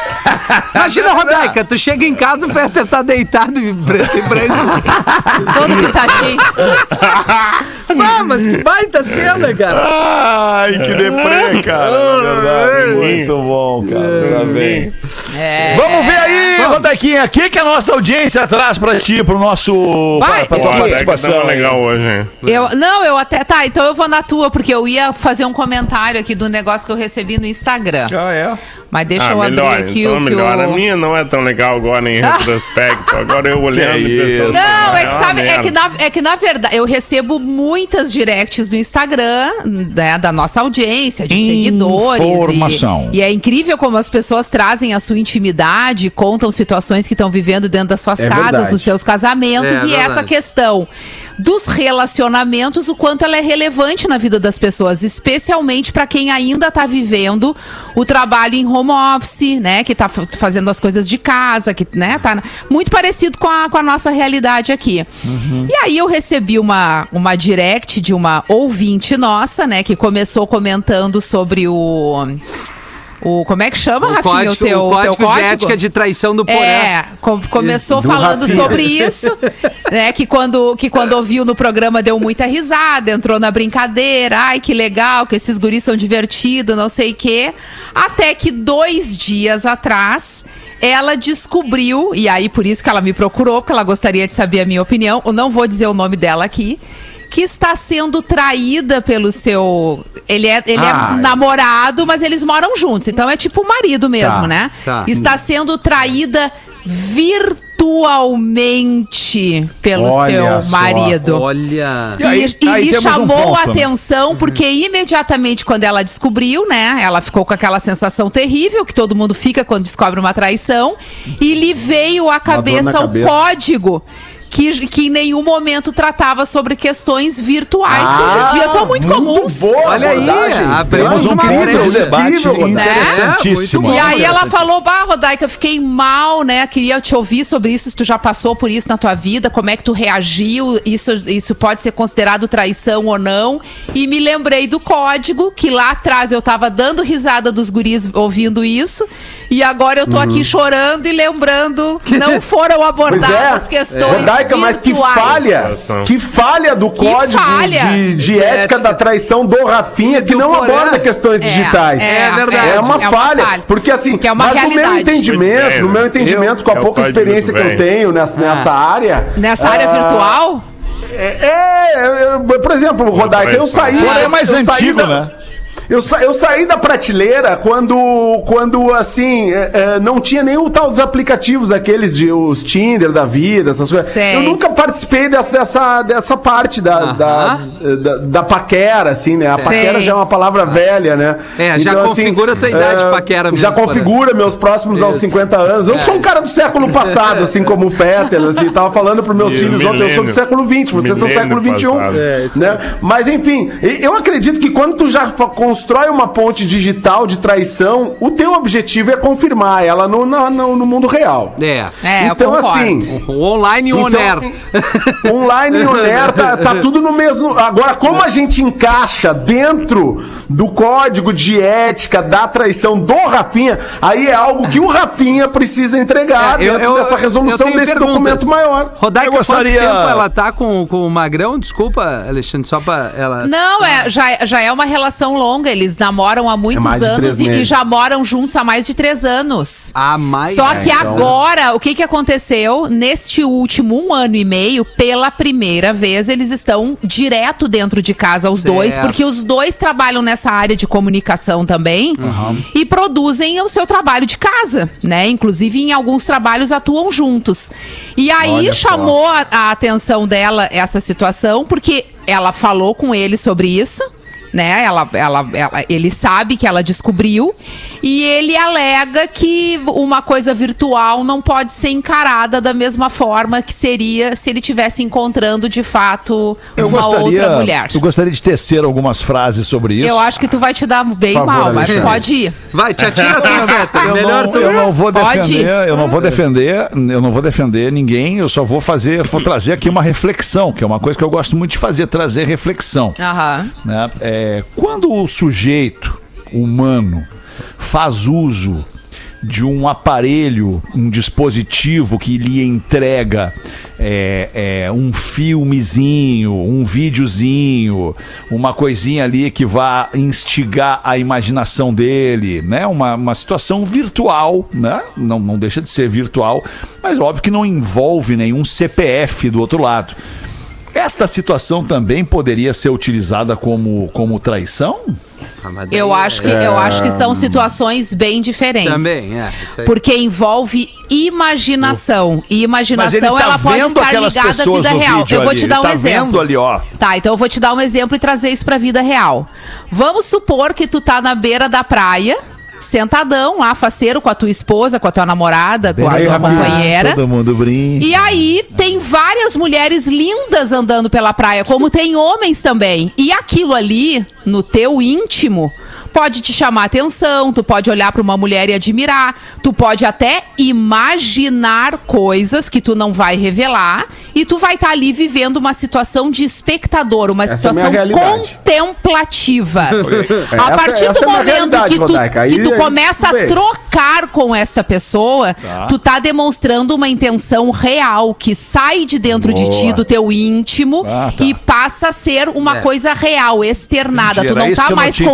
Imagina, Rodaica, tu chega em casa, o Peter tá deitado em preto e branco. Todo pintadinho. Ah, mas que baita cena, cara. Ai, que deprê, cara. Na verdade, muito bom, cara. Tá bem. É. Vamos ver aí, Rodaquinha, o que, que a nossa audiência traz pra ti, pro nosso. Vai, pra, pra tua participação. Legal hoje, hein? Eu, não, eu até. Tá, então eu vou na tua, porque eu ia fazer um comentário aqui do negócio que eu recebi no Instagram. Ah, é? Mas deixa ah, eu melhor, abrir aqui então o que melhor. o. A minha não é tão legal agora em retrospecto. Agora eu olhando e isso. Não, é que, uma sabe, é, que na, é que na verdade eu recebo muitas directs do Instagram, né, da nossa audiência, de seguidores. Informação. E, e é incrível como as pessoas trazem a sua intimidade, contam situações que estão vivendo dentro das suas É casas, verdade. nos seus casamentos, É e verdade. essa questão dos relacionamentos, o quanto ela é relevante na vida das pessoas, especialmente para quem ainda está vivendo o trabalho em home office, né, que está fazendo as coisas de casa, que, né, tá muito parecido com a, com a nossa realidade aqui. E aí eu recebi uma, uma direct de uma ouvinte nossa, né, que começou comentando sobre o o como é que chama, O Rafinha, código, o teu, o código, teu código? de ética de traição do Porã. É, co- começou Do falando Rafinha. sobre isso, né? Que quando, que quando ouviu no programa deu muita risada, entrou na brincadeira, ai que legal, que esses guris são divertidos, não sei o quê. Até que dois dias atrás. Ela descobriu, e aí por isso que ela me procurou, porque ela gostaria de saber a minha opinião. Eu não vou dizer o nome dela aqui. Que está sendo traída pelo seu. Ele é, ele Ai. é namorado, mas eles moram juntos. Então é tipo marido mesmo, Tá, né? tá. Está sendo traída virtualmente pelo Olha seu só. marido. Olha. E, E aí- e aí um chamou ponto, a atenção porque imediatamente quando ela descobriu, né, ela ficou com aquela sensação terrível que todo mundo fica quando descobre uma traição e lhe veio à na cabeça o cabeça. código que, que em nenhum momento tratava sobre questões virtuais que hoje em dia são muito, comuns. Ah, boa Olha aí, abrimos um uma ponto brecha. de debate Incrível, né? interessantíssimo. Muito E aí ela falou, bah, Rodaica, eu fiquei mal, né? Queria te ouvir sobre isso, se tu já passou por isso na tua vida, como é que tu reagiu, isso, isso pode ser considerado traição ou não. E me lembrei do código, que lá atrás eu tava dando risada dos guris ouvindo isso, e agora eu tô aqui chorando e lembrando que não foram Pois abordadas é, questões Rodaica, mas que virtuais. falha, que falha do código falha. de, de ética, ética. da traição do Rafinha, que do não aborda questões É, digitais. é, verdade. É uma, é uma falha, falha. porque assim, Porque é uma mas no meu realidade. entendimento, no meu entendimento, com a É pouca experiência que eu tenho nessa, nessa área... Nessa área ah, virtual? É, eu- eu- por exemplo, Rodaica, eu saí... É mais eu saí antigo, da- né? Eu, sa- eu saí da prateleira quando, quando assim, é, é, não tinha nem o tal dos aplicativos, aqueles de os Tinder da vida, essas coisas. Sei. Eu nunca participei dessa, dessa, dessa parte da, Aham. da, da, da paquera, assim, né? A Sei. paquera já é uma palavra velha, né? É, já configura a tua idade, paquera Já mesmo, configura meus próximos aos Isso. 50 anos. Eu sou um cara do século passado, assim como o Fetter, assim, tava falando pros meus E filhos ontem, eu sou do século XX, vocês são do século Milênio XXI. passado. É, isso né? Mas enfim, eu acredito que quando tu já fa- constrói uma ponte digital de traição, o teu objetivo é confirmar ela no, na- no, no mundo real. É. É, eu então, assim, O online e o então, oner. Online e Oner tá, tá tudo no mesmo. Agora, como a gente encaixa dentro do código de ética da traição do Rafinha, aí é algo que o Rafinha precisa entregar É, dentro dessa resolução desse perguntas. documento maior. Rodaica, Eu gostaria- quanto tempo ela tá com, com o Magrão? Desculpa, Alexandre, só pra ela... Não, é, já, já é uma relação longa. Eles namoram há muitos mais de anos e, e já moram juntos há mais de três anos. A mais... Só é, que então- agora, o que, que aconteceu? Neste último um ano e meio, pela primeira vez, eles estão direto dentro de casa, os Certo. dois, porque os dois trabalham nessa área de comunicação também e produzem o seu trabalho de casa, né? Inclusive, em alguns trabalhos atuam juntos. E aí Olha chamou a, a atenção dela essa situação, porque ela falou com ele sobre isso. Né? Ela, ela, ela- ele sabe que ela descobriu e ele alega que uma coisa virtual não pode ser encarada da mesma forma que seria se ele tivesse encontrando de fato Eu uma gostaria, outra mulher. eu gostaria de tecer algumas frases sobre isso. Eu acho que tu vai te dar bem favor, mal, mas Alexandre. pode ir. Vai, te atira tu. Eu Melhor não, tu... eu não vou Pode. defender, eu não vou defender, eu não vou defender ninguém, eu só vou fazer, vou trazer aqui uma reflexão, que é uma coisa que eu gosto muito de fazer, trazer reflexão. Aham. né? É, quando o sujeito humano faz uso de um aparelho, um dispositivo que lhe entrega é, é, um filmezinho, um videozinho, uma coisinha ali que vá instigar a imaginação dele, né? Uma, uma situação virtual, né? Não, não deixa de ser virtual, mas óbvio que não envolve nenhum CPF do outro lado. Esta situação também poderia ser utilizada como, como traição? Ah, Eu é- acho que, eu acho que são situações bem diferentes. Também, é. Isso aí. Porque envolve imaginação. E imaginação, tá ela pode estar ligada à vida real. Eu vou ali, te dar ele um tá exemplo. ali, ó. Tá, então eu vou te dar um exemplo e trazer isso pra vida real. Vamos supor que tu tá na beira da praia, sentadão lá, faceiro, com a tua esposa, com a tua namorada, com a tua Rafinha. companheira. Todo mundo brinca. E aí tem várias mulheres lindas andando pela praia, como tem homens também. E aquilo ali, no teu íntimo, pode te chamar atenção, tu pode olhar pra uma mulher e admirar, tu pode até imaginar coisas que tu não vai revelar e tu vai estar ali vivendo uma situação de espectador, uma Essa é situação realidade. contemplativa. Essa- a partir essa do é a minha momento que tu, Rodaica. Que tu aí começa a trocar com essa pessoa, tu tá demonstrando uma intenção real que sai de dentro de ti, do teu íntimo, Ah, tá. e passa a ser uma É. coisa real, externada. Entendi, tu não tá mais tinha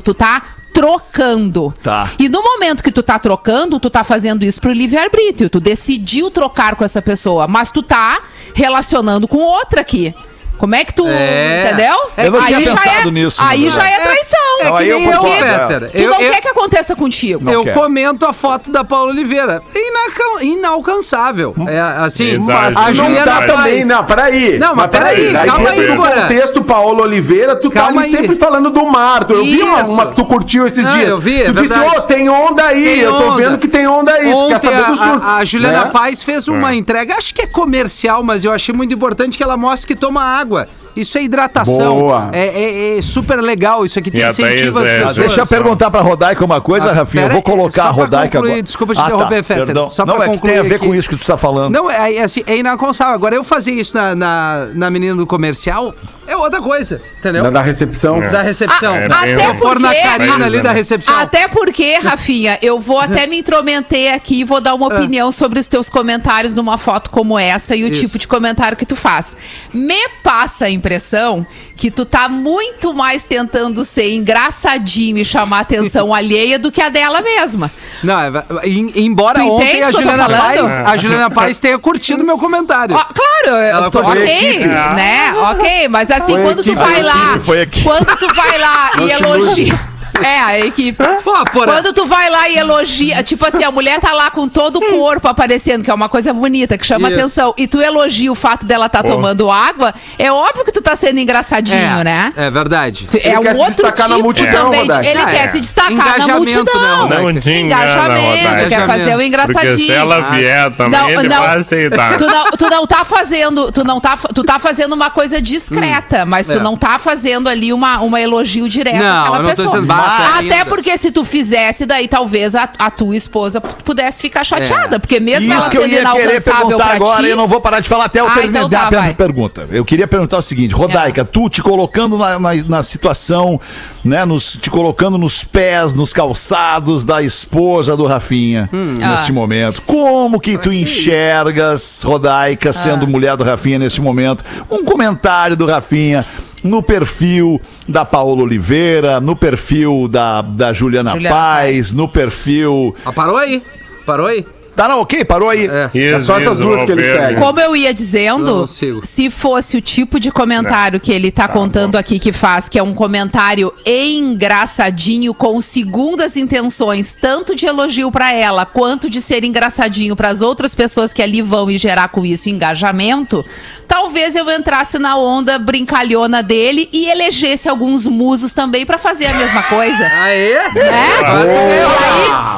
tu tá trocando. Tá. E no momento que tu tá trocando, tu tá fazendo isso pro livre-arbítrio. Tu decidiu trocar com essa pessoa, mas tu tá relacionando com outra aqui. Como é que tu. É. Entendeu? Eu não tinha já pensado é, nisso, na Aí já é verdade. traição. É Não, que aí eu nem eu, é. Peter. Tu Eu, não eu- quer que aconteça contigo. eu quer. comento a foto da Paula Oliveira. Inaca- inalcançável. É assim, Verdade, a Juliana Paz. também, não, peraí. Não, mas peraí, Aí calma aí, do Porã. contexto, Paola Oliveira, tu Calma tá ali aí. sempre falando do mar. Tu- Eu vi uma, Isso. uma que tu curtiu esses Não, dias. eu vi, é tu disse, ô, tem onda aí. Tem eu tô onda. vendo que tem onda aí. tu quer Ontem saber do surto. a, a Juliana né? Paz fez uma entrega, acho que é comercial, mas eu achei muito importante que ela mostre que toma água. Isso é hidratação. Boa. É, é- é super legal. Isso aqui a incentiva Thaís, as é, pessoas. Deixa eu perguntar pra Rodaica uma coisa, Ah, Rafinha. Eu vou colocar a Rodaica concluir, agora. desculpa te Ah, interromper, tá, Fetter, Perdão. só não, pra é que tem a concluir ver com aqui. isso que tu tá falando. Não, é, é assim, é inalcançável. Agora, eu fazer isso na, na, na menina do comercial é outra coisa, entendeu? Da, da recepção. Da recepção. Ah, é da, bem até porque- ali da recepção. Até porque, Rafinha, eu vou até me intrometer aqui e vou dar uma opinião sobre os teus comentários numa foto como essa e o Isso. tipo de comentário que tu faz. Me passa a impressão que tu tá muito mais tentando ser engraçadinho e chamar atenção alheia do que a dela mesma. Não, é, em- embora Tu ontem a Juliana? Paz, a Juliana Paz tenha curtido meu comentário. Ó, claro, Ela eu tô, ok, equipe. né? Ok, mas assim, Foi quando tu vai lá, quando tu vai lá e elogia... É, a equipe. Pô, porra. Quando tu vai lá e elogia, tipo assim, a mulher tá lá com todo o corpo aparecendo, que é uma coisa bonita, que chama Isso. atenção, e tu elogia o fato dela tá tomando água, é óbvio que tu tá sendo engraçadinho, é, né? É verdade. Tu- É Ele um quer se outro destacar na tipo multidão, também. Ele Ah, quer é. se destacar na multidão. né? Não te engana, Engajamento, quer fazer o Porque se engraçadinho. ela vier também, Não, ele não. vai aceitar. Tu não, tu não tá fazendo, tu não tá, tu tá fazendo uma coisa discreta, mas tu É. não tá fazendo ali uma, uma elogio direto Não, àquela eu não tô pessoa. "Bata, Até linda." porque se tu fizesse, daí talvez a, a tua esposa pudesse ficar chateada, É. porque mesmo Isso ela sendo inalcançável perguntar pra agora ti, eu não vou parar de falar até eu Ah, terminar então tá, a pergunta. Eu queria perguntar o seguinte, Rodaica, tu te colocando na, na, na situação, né, nos, te colocando nos pés, nos calçados da esposa do Rafinha neste Ah. momento. Como que tu enxergas Rodaica Ah. sendo mulher do Rafinha neste momento? Um comentário do Rafinha no perfil da Paola Oliveira, no perfil da, da Juliana, Juliana Paz, no perfil... Ah, parou aí. Parou aí. Tá, não, ok, parou aí. É. É só essas duas que ele segue. Como eu ia Eu dizendo, sigo. se fosse o tipo de comentário que ele tá, contando aqui que faz, que é um comentário engraçadinho com segundas intenções, tanto de elogio pra ela, quanto de ser engraçadinho pras outras pessoas que ali vão e gerar com isso engajamento, talvez eu entrasse na onda brincalhona dele e elegesse alguns musos também pra fazer a mesma coisa. Aê? Né? Agora tu ganhou.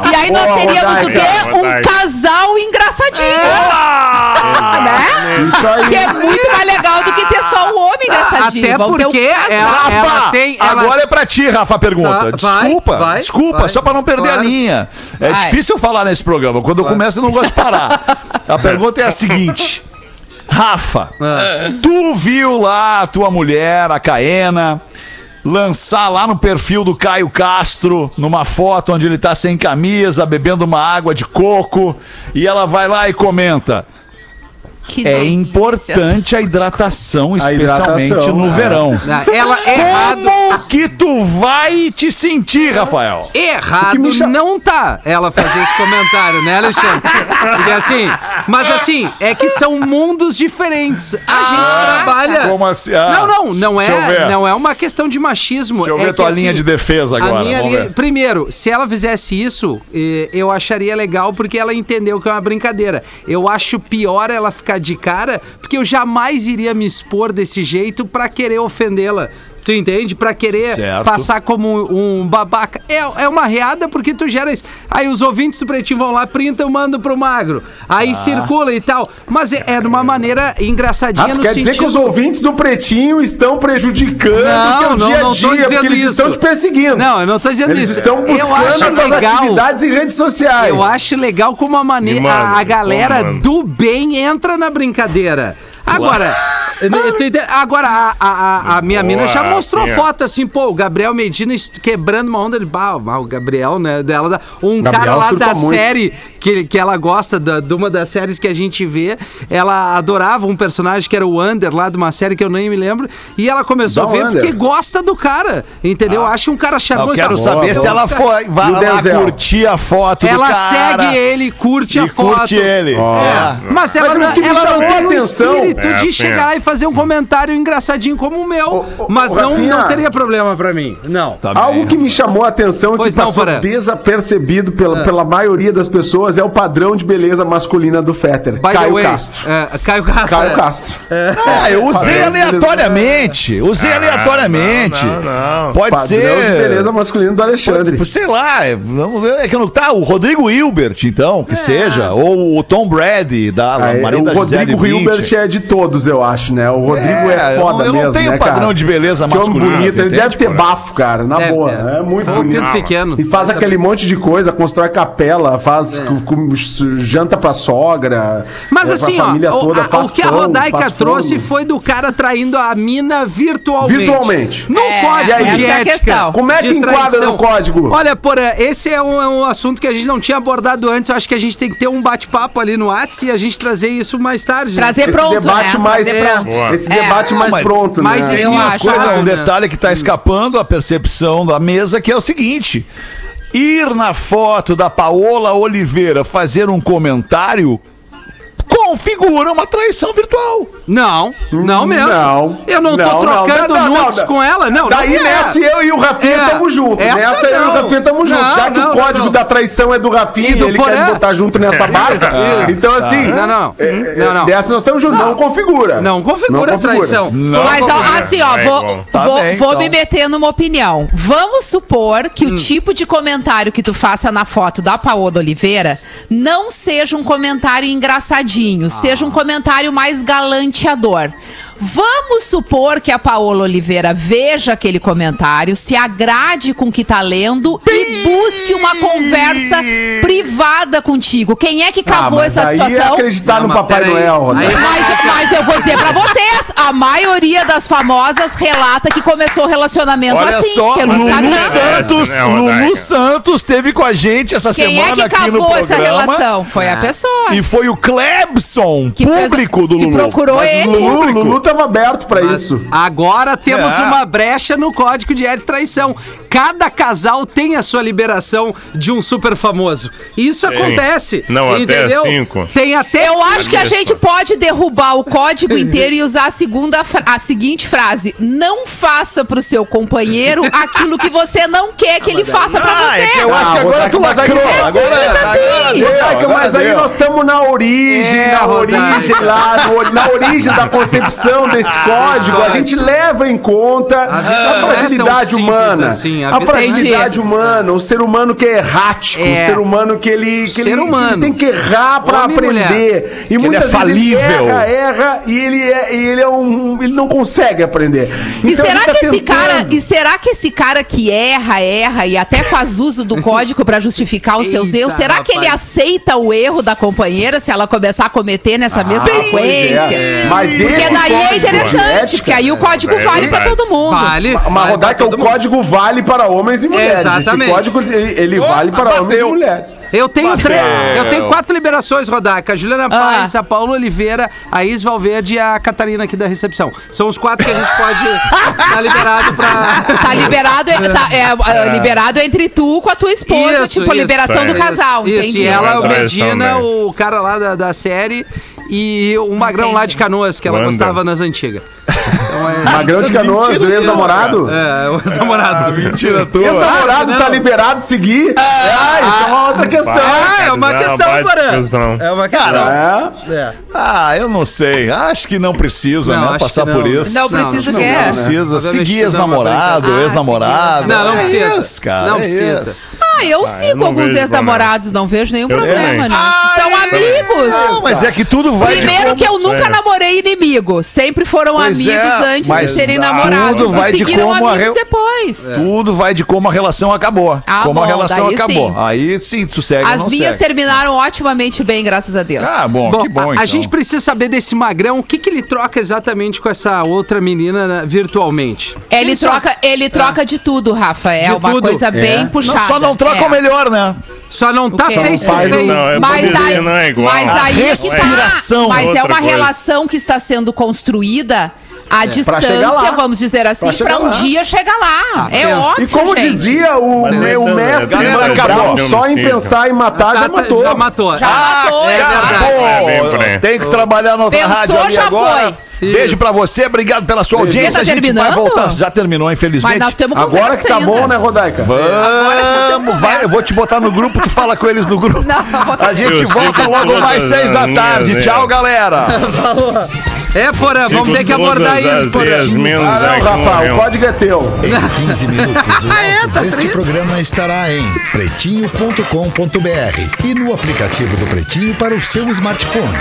E aí, e aí nós Boa, teríamos o quê? Um Rodaica. Casal engraçadinho. Né? Isso aí. Que é muito mais legal do que ter só um homem engraçadinho. Até um porque casal. ela- Rafa, tem- ela- agora é pra ti, Rafa, a pergunta. Tá, vai, desculpa, vai, desculpa, vai. só pra não perder Claro. a linha. É Vai. difícil eu falar nesse programa. Quando eu começo, eu não gosto de parar. A pergunta é a seguinte. Rafa, Ah. tu viu lá a tua mulher, a Caena, lançar lá no perfil do Caio Castro, numa foto onde ele tá sem camisa, bebendo uma água de coco, e ela vai lá e comenta. Que É importante a hidratação, A especialmente hidratação, no é. verão. Ela errado. Como que tu vai te sentir, Rafael? Errado que me cha- não tá ela fazer esse comentário, né, Alexandre? Porque assim, mas assim, é que são mundos diferentes. A gente trabalha. Como assim? Ah, não, não, não é, não é uma questão de machismo. Deixa eu é ver que, tua linha de defesa a agora, linha- primeiro, se ela fizesse isso, eh, eu acharia legal porque ela entendeu que é uma brincadeira. Eu acho pior ela ficar de cara, porque eu jamais iria me expor desse jeito pra querer ofendê-la. Tu entende? Pra querer Certo. passar como um babaca. É, é uma reada porque tu gera isso. Aí os ouvintes do Pretinho vão lá, printam, mandam pro magro. Aí Ah. circula e tal. Mas é, é de uma maneira engraçadinha Ah, no quer sentido... dizer que os ouvintes do Pretinho estão prejudicando Não, o teu não, dia a não dia, tô dizendo porque eles isso. estão te perseguindo. Não, eu não tô dizendo Eles isso. estão buscando as legal. atividades em redes sociais. Eu acho legal como a maneira manda, a, a galera manda. do bem entra na brincadeira. Agora, agora a, a, a- a minha Boa, mina já mostrou Rafinha. foto assim, pô, o Gabriel Medina quebrando uma onda de bah, o Gabriel, né, dela, um Gabriel cara lá da muito. série que, que ela gosta da, de uma das séries que a gente vê, ela adorava um personagem que era o Under lá de uma série que eu nem me lembro, e ela começou Da a ver Wander. porque gosta do cara, entendeu? Acha um cara Eu charmoso. quero Tá saber boa. se ela foi, vai o lá Denzel? curtir a foto ela do cara. segue ele, curte a e foto. curte ele. Ó. É. Mas ela, Mas o não, que me ela não a tem o espírito É, de chegar lá e fazer um comentário engraçadinho como o meu. Ô, ô, mas ô, não, Rafinha. não teria problema pra mim. Não. Tá Algo bem. que me chamou a atenção e Pois que não, passou Porã. desapercebido pela, pela maioria das pessoas é o padrão de beleza masculina do Fetter. By the Caio way, Castro. é, Caio Castro. Caio é. Castro. Ah, eu usei Padrão aleatoriamente. Usei aleatoriamente. não, não, não. Pode Padrão ser. de beleza masculino do Alexandre. Pode- sei lá, é, vamos ver, é que não tá o Rodrigo Hilbert, então, que seja, ou o Tom Brady da Ah, é, da o Rodrigo. Hilbert é de todos, eu acho, né? O Rodrigo é, É, foda eu não mesmo, tenho né, padrão cara? de beleza Que homem masculino, bonito, ele entende, deve ter Porã? bafo, cara, na Deve boa. ter. É muito bonito. pequeno. E faz aquele monte de coisa, constrói capela, faz É. janta pra sogra. Mas é, pra assim, ó, toda, a- o que a Rodaica trouxe foi do cara traindo a mina virtualmente. Virtualmente. No É, código de é a ética. questão. Como é que de enquadra traição. no código? Olha, Porã, esse é um, é um assunto que a gente não tinha abordado antes. Eu acho que a gente tem que ter um bate-papo ali no WhatsApp e a gente trazer isso mais tarde. né? Trazer Esse pronto, debate né? mais Trazer é, pronto. Esse É. debate mais Mas- pronto, mas né? acho. coisa, um né? detalhe que tá escapando a percepção da mesa, que é o seguinte: ir na foto da Paola Oliveira fazer um comentário configura uma traição virtual. Não, não mesmo. Não. Eu não, tô Não, não, trocando não, não, nudes não. com ela, não. Daí não nessa eu e o Rafinha É. estamos juntos. Essa Nessa eu e o não. Rafinha estamos juntos. Não, Já que não, o código não. da traição é do Rafinha E do ele quer botar junto nessa barca. então assim. Não, não. é, Não, não. Dessa nós estamos juntos. Não, configura. Não configura a traição. Mas ó, assim, ó, É vou. Tá vou, bem, vou então. me meter numa opinião. Vamos supor que o tipo de comentário que tu faça na foto da Paola Oliveira não seja um comentário engraçadinho, seja um comentário mais galanteador. Vamos supor que a Paola Oliveira veja aquele comentário, se agrade com o que tá lendo e busque uma conversa privada contigo. Quem é que Ah, cavou mas essa aí é situação? acreditar Não, no Papai peraí. Noel. Aí- Mas, mas eu vou dizer pra vocês, a maioria das famosas relata que começou o relacionamento Olha assim, só, pelo Lulu Instagram. Santos, É, né, Lulu? Santos teve com a gente essa Quem é semana que aqui no cavou essa relação? Foi a pessoa. E foi o Klebson, Que fez- público do que Lulu. procurou Mas ele. Lulu, público. Lulu tava aberto pra Mas isso. Agora temos É. uma brecha no código de ética e traição. Cada casal tem a sua liberação de um super famoso. Isso acontece. Não, até entendeu? cinco. Tem até Eu cinco. acho que a gente pode derrubar o código inteiro e usar a, segunda a seguinte frase: Não faça pro seu companheiro aquilo que você não quer que ele faça pra Ah, você. é que eu acho que Ah, agora tu Rodaica, mas aí- lacrou. é Agora, assim. agora mas aí nós estamos na origem, É, na Rodaica. origem lá, na origem da concepção desse código. A gente leva em conta a, vida não é fragilidade simples humana. assim, a a vida- fragilidade humana, o ser humano que é errático, É. o ser humano que ele, que Ser ele, ele tem que errar e mulher. aprender. E ele muitas é vezes falível. ele erra, erra e ele, é, e ele é um. ele não consegue aprender. E Então, será ele tá que esse cara, e será que esse cara que erra, erra e até faz uso do código pra justificar os seus Eita, erros, será que ele rapaz. aceita o erro da companheira se ela começar a cometer nessa mesma Ah, pois frequência? é. Mas Porque esse daí é interessante, porque aí o código É vale pra todo mundo. Vale. Mas vale Rodaica, pra o todo mundo. código vale para homens e mulheres. Exatamente. Esse código, ele, ele vale para homens e bateu. mulheres. Eu tenho, Bateu. três, eu tenho quatro liberações, Rodaica. A Juliana Paz, a Paula Oliveira, a Is Valverde e a Catarina aqui da recepção. São os quatro que a gente pode estar liberado pra. Tá liberado, é- tá, é, é, liberado entre tu com a tua esposa, Isso, tipo, isso. liberação do Isso, casal, Isso, entendi. e ela, o Medina, o cara lá da, da série, e o Magrão lá de Canoas, que ela Wanda. gostava nas antigas. Então é. Magrão de Canoas, o ex-namorado. É, o ex-namorado. Mentira tua. Ex-namorado Ah, tá liberado seguir? Ah, isso é uma outra questão. Ah, é uma questão, questão. É uma questão. É. É. Ah, eu não sei. Acho que não precisa, Não, né? Passar por não. isso. Não precisa não, o quê? Não precisa. Seguir ex-namorado, brincadeira. ex-namorado. Não, não É precisa. Não é precisa. Ah, eu eu sigo não alguns ex-namorados, não vejo nenhum Eu problema também. nisso. São amigos. Não, mas é que tudo vai de Primeiro como... que eu nunca É. namorei inimigo. Sempre foram Pois amigos é, antes mas de serem tudo namorados. vai e de seguiram como a amigos re- depois. Tudo vai de como a relação acabou. Ah, como a bom, relação daí acabou. sim. Aí sim, segue As não minhas segue. terminaram otimamente bem, graças a Deus. Ah, bom, Bom, que bom, a, a então. gente precisa saber desse magrão, o que, que ele troca exatamente com essa outra menina né, virtualmente. ele troca, ele troca de tudo, Rafa. É uma tudo? coisa bem É. puxada. Não, só não troca é. o melhor, né? Só não tá face um- face. Não, é Mas aí, não é igual. mas A aí é que tá. respiração Mas é é outra uma coisa. relação que está sendo construída à chegar distância, lá. vamos dizer assim, para um lá. dia chegar lá. é é. óbvio, E como gente. dizia o, Mas meu essa- mestre galera acabou. Só em pensar em matar já Tá- matou. Já matou. Já matou, é verdade. É aí. tem que trabalhar na outra Pensou, rádio ali já agora. foi. Beijo pra você, obrigado pela sua audiência. Tá a gente vai voltar. Já terminou, infelizmente. Mas nós temos Agora que tá conversa bom, ainda. né, Rodaica? Vamos, vai, eu vou te botar no grupo, tu fala com eles no grupo. Não. A gente Eu volta logo mais seis da tarde. Tchau, é. galera. É, Porã, vamos ter que abordar isso, Porã. Menos Ah, é não, Rafa, o código é teu. Em 15 minutos, o áudio deste programa estará em pretinho.com.br e no aplicativo do Pretinho para o seu smartphone.